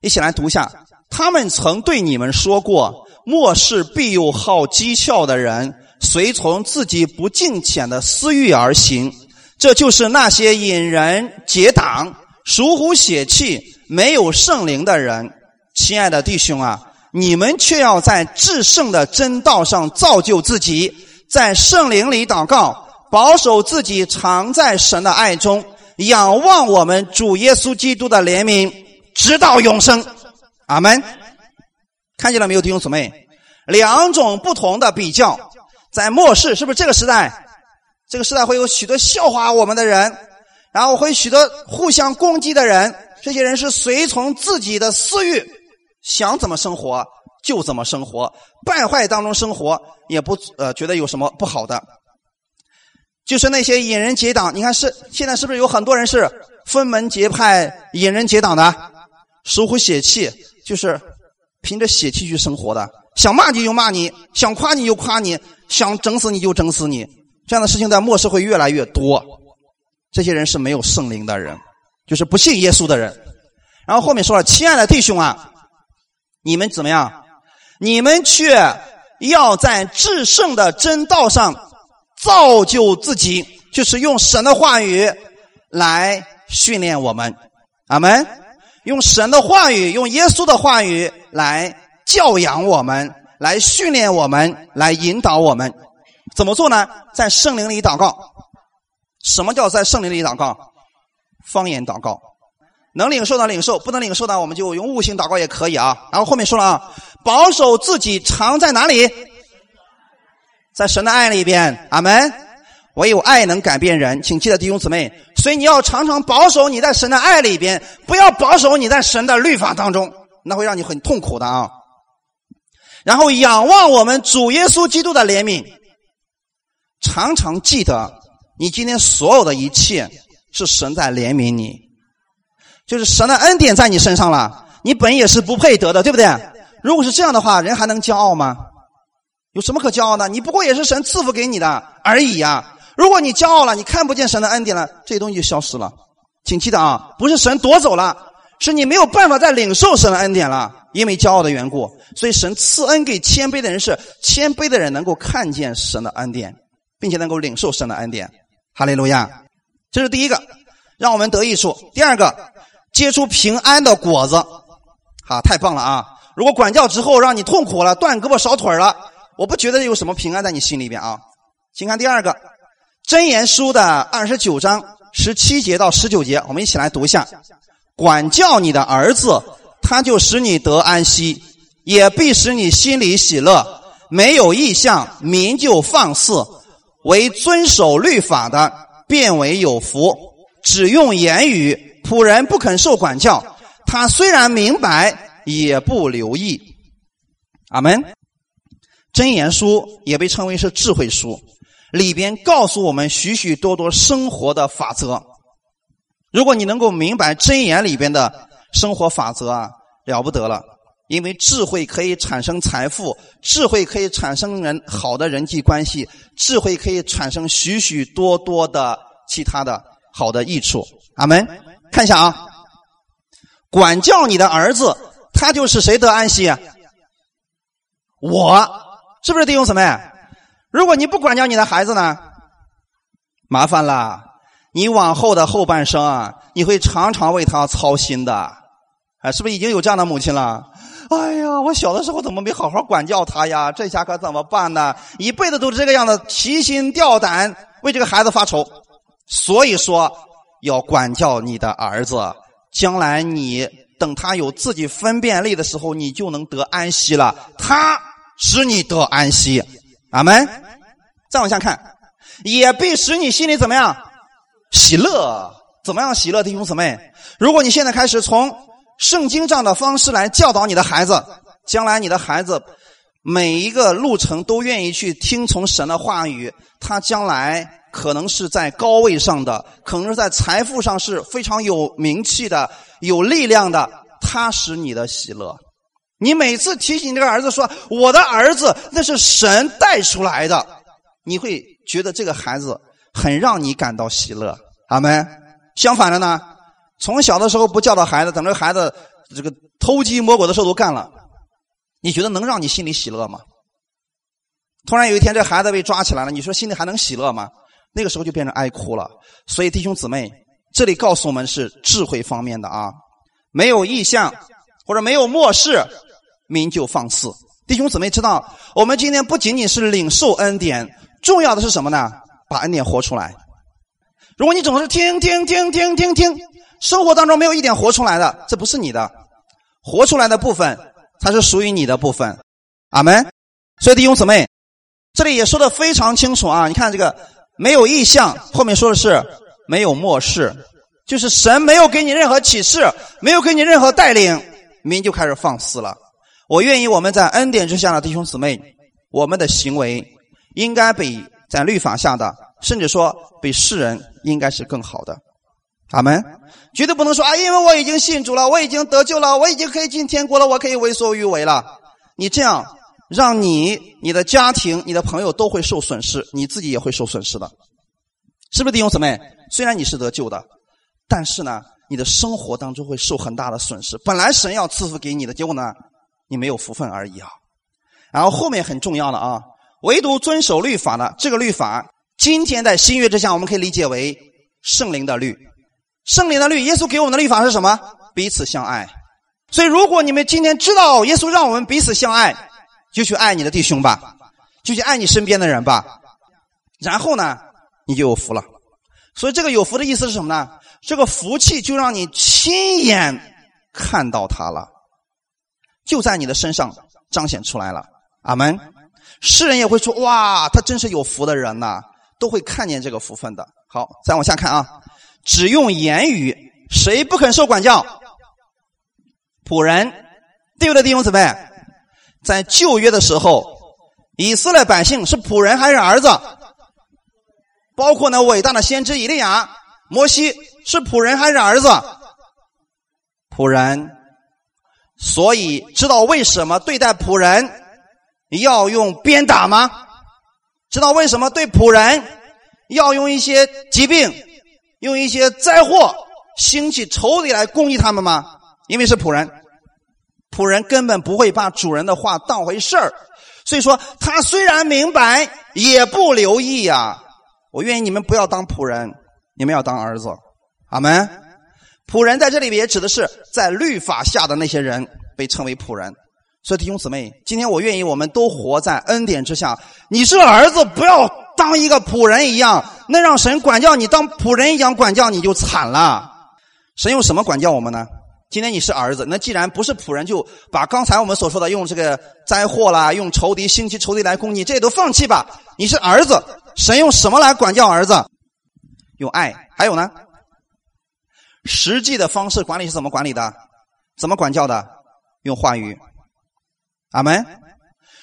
Speaker 1: 一起来读一下：他们曾对你们说过，末世必有好讥诮的人，随从自己不敬虔的私欲而行。这就是那些引人结党、属乎血气。没有圣灵的人，亲爱的弟兄啊，你们却要在至圣的真道上造就自己，在圣灵里祷告，保守自己常在神的爱中，仰望我们主耶稣基督的怜悯，直到永生。阿门。看见了没有，弟兄姊妹？两种不同的比较，在末世是不是这个时代？这个时代会有许多笑话我们的人，然后会许多互相攻击的人。这些人是随从自己的私欲，想怎么生活就怎么生活，败坏当中生活也不呃觉得有什么不好的。就是那些引人结党。你看是现在是不是有很多人是分门结派、引人结党的，属乎血气，就是凭着血气去生活的，想骂你就骂你，想夸你就夸你，想整死你就整死你。这样的事情在末世会越来越多。这些人是没有圣灵的人，就是不信耶稣的人。然后后面说了：“亲爱的弟兄啊，你们怎么样？你们却要在至圣的真道上。”造就自己，就是用神的话语来训练我们，阿门。用神的话语，用耶稣的话语来教养我们，来训练我们，来引导我们。怎么做呢？在圣灵里祷告。什么叫在圣灵里祷告？方言祷告。能领受的领受，不能领受的我们就用悟性祷告也可以啊。然后后面说了啊，保守自己藏在哪里？在神的爱里边，阿门。唯有爱能改变人，请记得弟兄姊妹。所以你要常常保守你在神的爱里边，不要保守你在神的律法当中，那会让你很痛苦的啊。然后仰望我们主耶稣基督的怜悯，常常记得你今天所有的一切是神在怜悯你，就是神的恩典在你身上了。你本也是不配得的，对不对？如果是这样的话，人还能骄傲吗？有什么可骄傲的？你不过也是神赐福给你的而已呀！如果你骄傲了，你看不见神的恩典了，这些东西就消失了。请记得啊，不是神夺走了，是你没有办法再领受神的恩典了，因为骄傲的缘故。所以神赐恩给谦卑的人，是谦卑的人能够看见神的恩典，并且能够领受神的恩典。哈利路亚！这是第一个，让我们得益处。第二个，结出平安的果子。好，太棒了啊！如果管教之后让你痛苦了，断胳膊少腿了。我不觉得有什么平安在你心里边啊，请看第二个《真言书》的二十九章十七节到十九节，我们一起来读一下：管教你的儿子，他就使你得安息，也必使你心里喜乐。没有意象，民就放肆；为遵守律法的，变为有福。只用言语，仆人不肯受管教，他虽然明白，也不留意。阿门。真言书也被称为是智慧书，里边告诉我们许许多多生活的法则。如果你能够明白真言里边的生活法则啊，了不得了！因为智慧可以产生财富，智慧可以产生人好的人际关系，智慧可以产生许许多多的其他的好的益处。阿门。看一下啊，管教你的儿子，他就是谁得安息啊？我。是不是弟兄姊妹？如果你不管教你的孩子呢，麻烦了。你往后的后半生啊，你会常常为他操心的。哎，是不是已经有这样的母亲了？哎呀，我小的时候怎么没好好管教他呀？这下可怎么办呢？一辈子都是这个样子，提心吊胆，为这个孩子发愁。所以说，要管教你的儿子，将来你等他有自己分辨力的时候，你就能得安息了。他。使你得安息，阿门。再往下看，也必使你心里怎么样？喜乐，怎么样喜乐？弟兄姊妹，如果你现在开始从圣经这样的方式来教导你的孩子，将来你的孩子每一个路程都愿意去听从神的话语，他将来可能是在高位上的，可能是在财富上是非常有名气的、有力量的，他使你的喜乐。你每次提醒这个儿子说：“我的儿子，那是神带出来的。”你会觉得这个孩子很让你感到喜乐，阿门。相反的呢，从小的时候不教导孩子，等这个孩子这个偷鸡摸狗的事都干了，你觉得能让你心里喜乐吗？突然有一天这孩子被抓起来了，你说心里还能喜乐吗？那个时候就变成哀哭了。所以弟兄姊妹，这里告诉我们是智慧方面的啊，没有意向或者没有漠视。民就放肆，弟兄姊妹知道，我们今天不仅仅是领受恩典，重要的是什么呢？把恩典活出来。如果你总是听听听听听听，生活当中没有一点活出来的，这不是你的，活出来的部分才是属于你的部分。阿门。所以弟兄姊妹，这里也说的非常清楚啊！你看这个没有意向，后面说的是没有漠视，就是神没有给你任何启示，没有给你任何带领，民就开始放肆了。我愿意我们在恩典之下的弟兄姊妹，我们的行为应该比在律法下的甚至说比世人应该是更好的。阿门。绝对不能说啊，因为我已经信主了，我已经得救了，我已经可以进天国了，我可以为所欲为了。你这样让你、你的家庭、你的朋友都会受损失，你自己也会受损失的，是不是弟兄姊妹？虽然你是得救的，但是呢，你的生活当中会受很大的损失。本来神要赐福给你的，结果呢，你没有福分而已啊。然后后面很重要的啊，唯独遵守律法的这个律法，今天在新约之下，我们可以理解为圣灵的律。圣灵的律，耶稣给我们的律法是什么？彼此相爱。所以，如果你们今天知道耶稣让我们彼此相爱，就去爱你的弟兄吧，就去爱你身边的人吧。然后呢，你就有福了。所以，这个有福的意思是什么呢？这个福气就让你亲眼看到他了，就在你的身上彰显出来了。阿门。世人也会说：“哇，他真是有福的人呐！”都会看见这个福分的。好，再往下看啊。只用言语，谁不肯受管教？仆人，对不对，弟兄姊妹？在旧约的时候，以色列百姓是仆人还是儿子？包括那伟大的先知以利亚、摩西是仆人还是儿子？仆人。所以知道为什么对待仆人要用鞭打吗？知道为什么对仆人要用一些疾病？用一些灾祸兴起仇敌来攻击他们吗？因为是仆人，仆人根本不会把主人的话当回事儿，所以说他虽然明白，也不留意呀。我愿意你们不要当仆人，你们要当儿子。阿门。仆人在这里面也指的是在律法下的那些人被称为仆人。所以弟兄姊妹，今天我愿意我们都活在恩典之下。你是儿子，不要。当一个仆人一样，那让神管教你，当仆人一样管教你就惨了。神用什么管教我们呢？今天你是儿子，那既然不是仆人，就把刚才我们所说的用这个灾祸啦，用仇敌兴起仇敌来攻击，这些都放弃吧。你是儿子，神用什么来管教儿子？用爱。还有呢？实际的方式管理是怎么管理的？怎么管教的？用话语。阿门。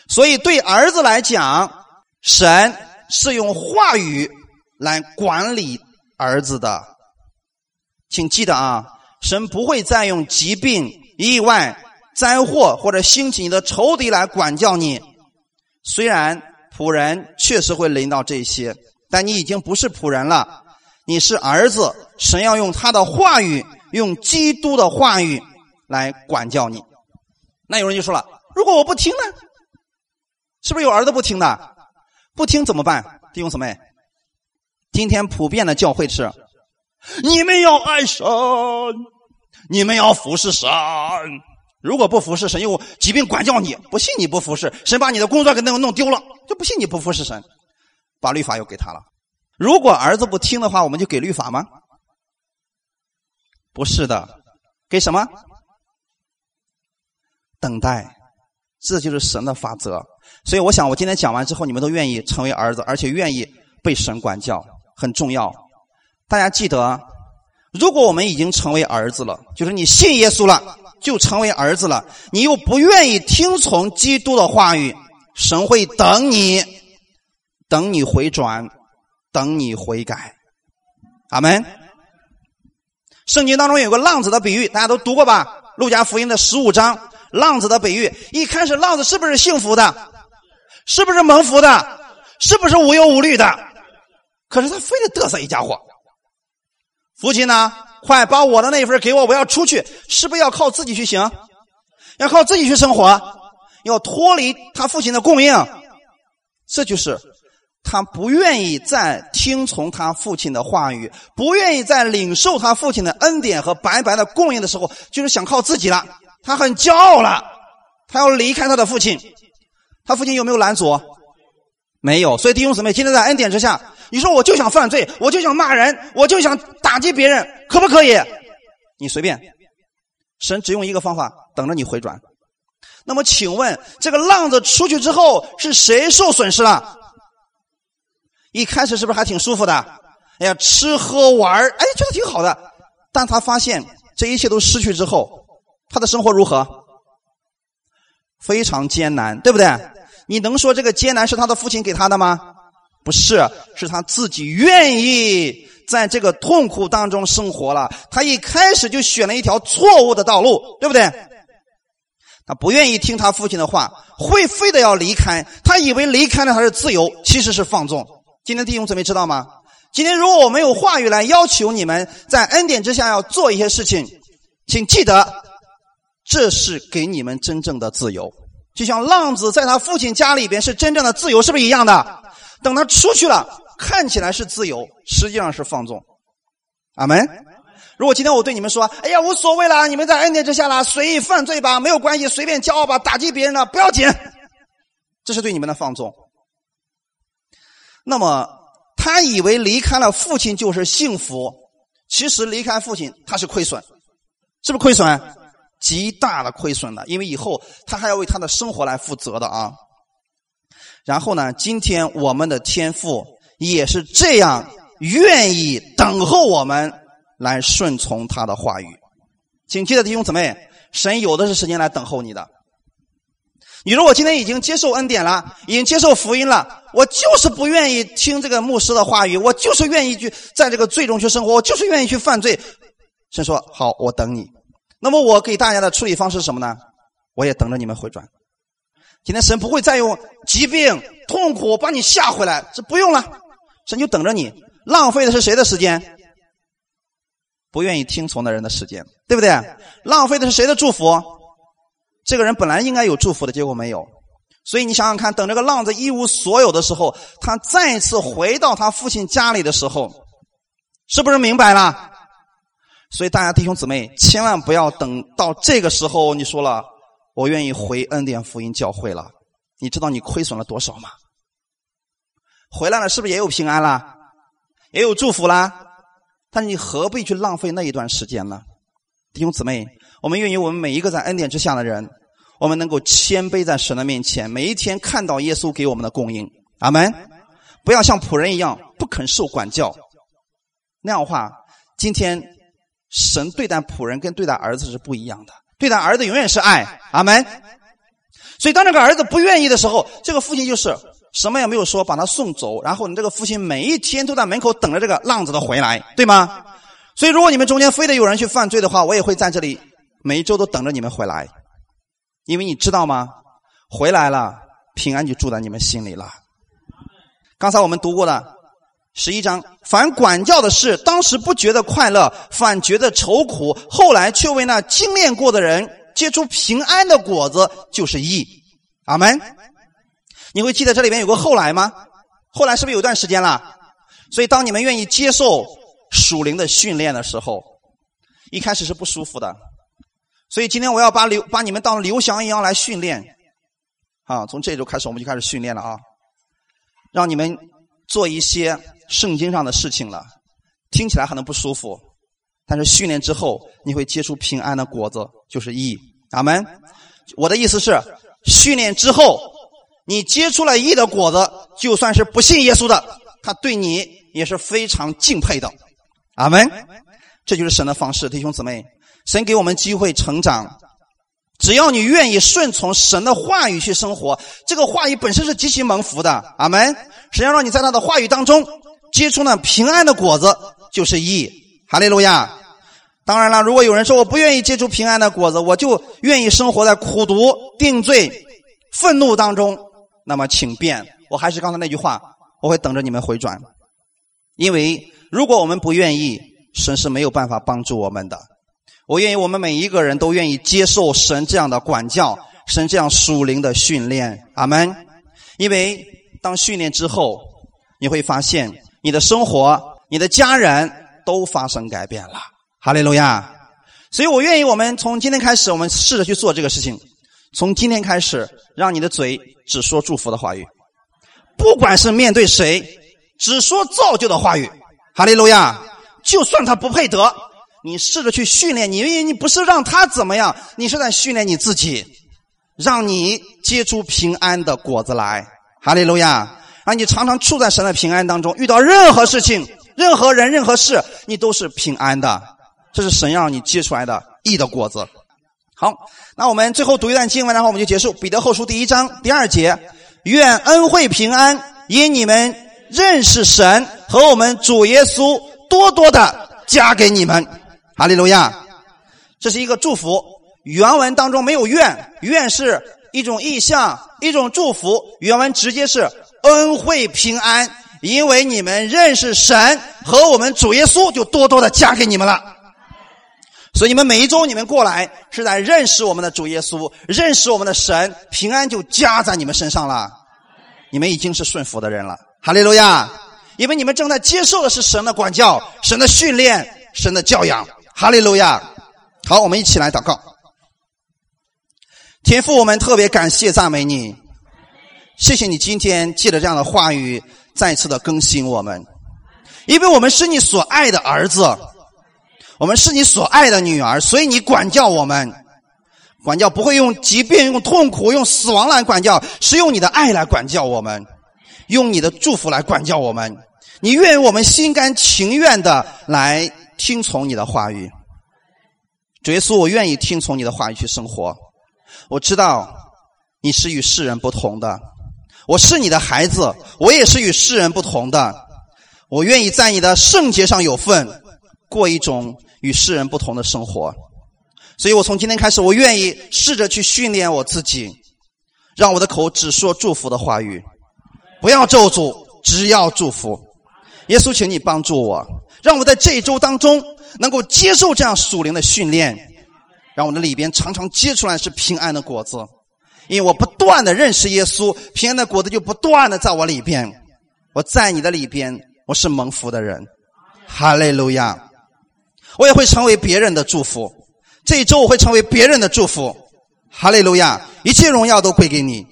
Speaker 1: 所以对儿子来讲，神。是用话语来管理儿子的，请记得啊，神不会再用疾病、意外、灾祸或者兴起你的仇敌来管教你。虽然仆人确实会临到这些，但你已经不是仆人了，你是儿子。神要用他的话语，用基督的话语来管教你。那有人就说了：如果我不听呢？是不是有儿子不听的？不听怎么办，弟兄姊妹？今天普遍的教会是：你们要爱神，你们要服侍神。如果不服侍神，用疾病管教你，不信你不服侍神，把你的工作给弄弄丢了，就不信你不服侍神，把律法又给他了。如果儿子不听的话，我们就给律法吗？不是的，给什么？等待，这就是神的法则。所以，我想我今天讲完之后，你们都愿意成为儿子，而且愿意被神管教，很重要。大家记得，如果我们已经成为儿子了，就是你信耶稣了，就成为儿子了，你又不愿意听从基督的话语，神会等你，等你回转，等你悔改。阿门。圣经当中有个浪子的比喻，大家都读过吧？路加福音的十五章，浪子的比喻。一开始，浪子是不是幸福的？是不是蒙福的？是不是无忧无虑的？可是他非得嘚瑟一家伙。父亲呢？快把我的那份给我，我要出去。是不是要靠自己去行？要靠自己去生活？要脱离他父亲的供应？这就是他不愿意再听从他父亲的话语，不愿意再领受他父亲的恩典和白白的供应的时候，就是想靠自己了。他很骄傲了，他要离开他的父亲。他父亲有没有拦阻？没有。所以弟兄姊妹，今天在恩典之下，你说我就想犯罪，我就想骂人，我就想打击别人，可不可以？你随便。神只用一个方法，等着你回转。那么，请问这个浪子出去之后，是谁受损失了？一开始是不是还挺舒服的？哎呀，吃喝玩哎，觉得挺好的。但他发现这一切都失去之后，他的生活如何？非常艰难，对不对？你能说这个艰难是他的父亲给他的吗？不是，是他自己愿意在这个痛苦当中生活了。他一开始就选了一条错误的道路，对不对？他不愿意听他父亲的话，会非得要离开。他以为离开了他是自由，其实是放纵。今天弟兄姊妹知道吗？今天如果我们有话语来要求你们在恩典之下要做一些事情，请记得，这是给你们真正的自由。就像浪子在他父亲家里边是真正的自由，是不是一样的？等他出去了，看起来是自由，实际上是放纵。阿门。如果今天我对你们说：“哎呀，无所谓啦，你们在恩典之下啦，随意犯罪吧，没有关系，随便骄傲吧，打击别人了不要紧。”这是对你们的放纵。那么他以为离开了父亲就是幸福，其实离开父亲他是亏损，是不是亏损？极大的亏损了，因为以后他还要为他的生活来负责的啊。然后呢，今天我们的天赋也是这样，愿意等候我们来顺从他的话语。请记得弟兄姊妹，神有的是时间来等候你的。你如果今天已经接受恩典了，已经接受福音了，我就是不愿意听这个牧师的话语，我就是愿意去在这个罪中去生活，我就是愿意去犯罪。神说：“好，我等你。”那么我给大家的处理方式是什么呢？我也等着你们回转。今天神不会再用疾病、痛苦把你吓回来，这不用了。神就等着你，浪费的是谁的时间？不愿意听从的人的时间，对不对？浪费的是谁的祝福？这个人本来应该有祝福的，结果没有。所以你想想看，等这个浪子一无所有的时候，他再次回到他父亲家里的时候，是不是明白了？所以大家弟兄姊妹，千万不要等到这个时候，你说了我愿意回恩典福音教会了，你知道你亏损了多少吗？回来了是不是也有平安啦，也有祝福啦？但你何必去浪费那一段时间呢？弟兄姊妹，我们愿意我们每一个在恩典之下的人，我们能够谦卑在神的面前，每一天看到耶稣给我们的供应。阿门！不要像仆人一样不肯受管教，那样的话，今天。神对待仆人跟对待儿子是不一样的，对待儿子永远是爱，阿门。所以当这个儿子不愿意的时候，这个父亲就是什么也没有说，把他送走。然后你这个父亲每一天都在门口等着这个浪子的回来，对吗？所以如果你们中间非得有人去犯罪的话，我也会在这里每一周都等着你们回来，因为你知道吗？回来了，平安就住在你们心里了。刚才我们读过的。十一章，凡管教的事，当时不觉得快乐，反觉得愁苦；后来却为那精炼过的人结出平安的果子，就是义。阿门。你会记得这里面有个后来吗？后来是不是有段时间了？所以当你们愿意接受属灵的训练的时候，一开始是不舒服的。所以今天我要把刘把你们当刘翔一样来训练。啊，从这周开始我们就开始训练了啊，让你们做一些。圣经上的事情了，听起来可能不舒服，但是训练之后你会结出平安的果子，就是义。阿门。我的意思是，训练之后你结出了义的果子，就算是不信耶稣的，他对你也是非常敬佩的。阿门。这就是神的方式，弟兄姊妹，神给我们机会成长，只要你愿意顺从神的话语去生活，这个话语本身是极其蒙福的。阿门。神要让你在他的话语当中。结出那平安的果子就是义，哈利路亚。当然了，如果有人说我不愿意结出平安的果子，我就愿意生活在苦毒、定罪、愤怒当中，那么请便。我还是刚才那句话，我会等着你们回转。因为如果我们不愿意，神是没有办法帮助我们的。我愿意我们每一个人都愿意接受神这样的管教，神这样属灵的训练。阿门。因为当训练之后，你会发现。你的生活，你的家人都发生改变了，哈利路亚！所以我愿意，我们从今天开始，我们试着去做这个事情。从今天开始，让你的嘴只说祝福的话语，不管是面对谁，只说造就的话语，哈利路亚！就算他不配得，你试着去训练你，因为你不是让他怎么样，你是在训练你自己，让你结出平安的果子来，哈利路亚！啊你常常处在神的平安当中，遇到任何事情、任何人、任何事，你都是平安的。这是神让你结出来的义的果子。好，那我们最后读一段经文，然后我们就结束。彼得后书第一章第二节：愿恩惠平安因你们认识神和我们主耶稣多多的加给你们。哈利路亚！这是一个祝福。原文当中没有愿，愿是一种意象，一种祝福。原文直接是恩惠平安，因为你们认识神和我们主耶稣，就多多的加给你们了。所以你们每一周你们过来是在认识我们的主耶稣，认识我们的神，平安就加在你们身上了。你们已经是顺服的人了，哈利路亚！因为你们正在接受的是神的管教、神的训练、神的教养，哈利路亚！好，我们一起来祷告。天父，我们特别感谢赞美你，谢谢你今天借着这样的话语再次的更新我们，因为我们是你所爱的儿子，我们是你所爱的女儿，所以你管教我们，管教不会用疾病、用痛苦、用死亡来管教，是用你的爱来管教我们，用你的祝福来管教我们。你愿意我们心甘情愿的来听从你的话语，主耶稣，我愿意听从你的话语去生活。我知道你是与世人不同的，我是你的孩子，我也是与世人不同的。我愿意在你的圣洁上有份，过一种与世人不同的生活。所以我从今天开始，我愿意试着去训练我自己，让我的口只说祝福的话语，不要咒诅，只要祝福。耶稣，请你帮助我，让我在这一周当中能够接受这样属灵的训练。让我的里边常常结出来是平安的果子，因为我不断的认识耶稣，平安的果子就不断的在我里边。我在你的里边，我是蒙福的人，哈利路亚！我也会成为别人的祝福，这一周我会成为别人的祝福，哈利路亚！一切荣耀都归给你，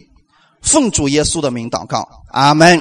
Speaker 1: 奉主耶稣的名祷告，阿门。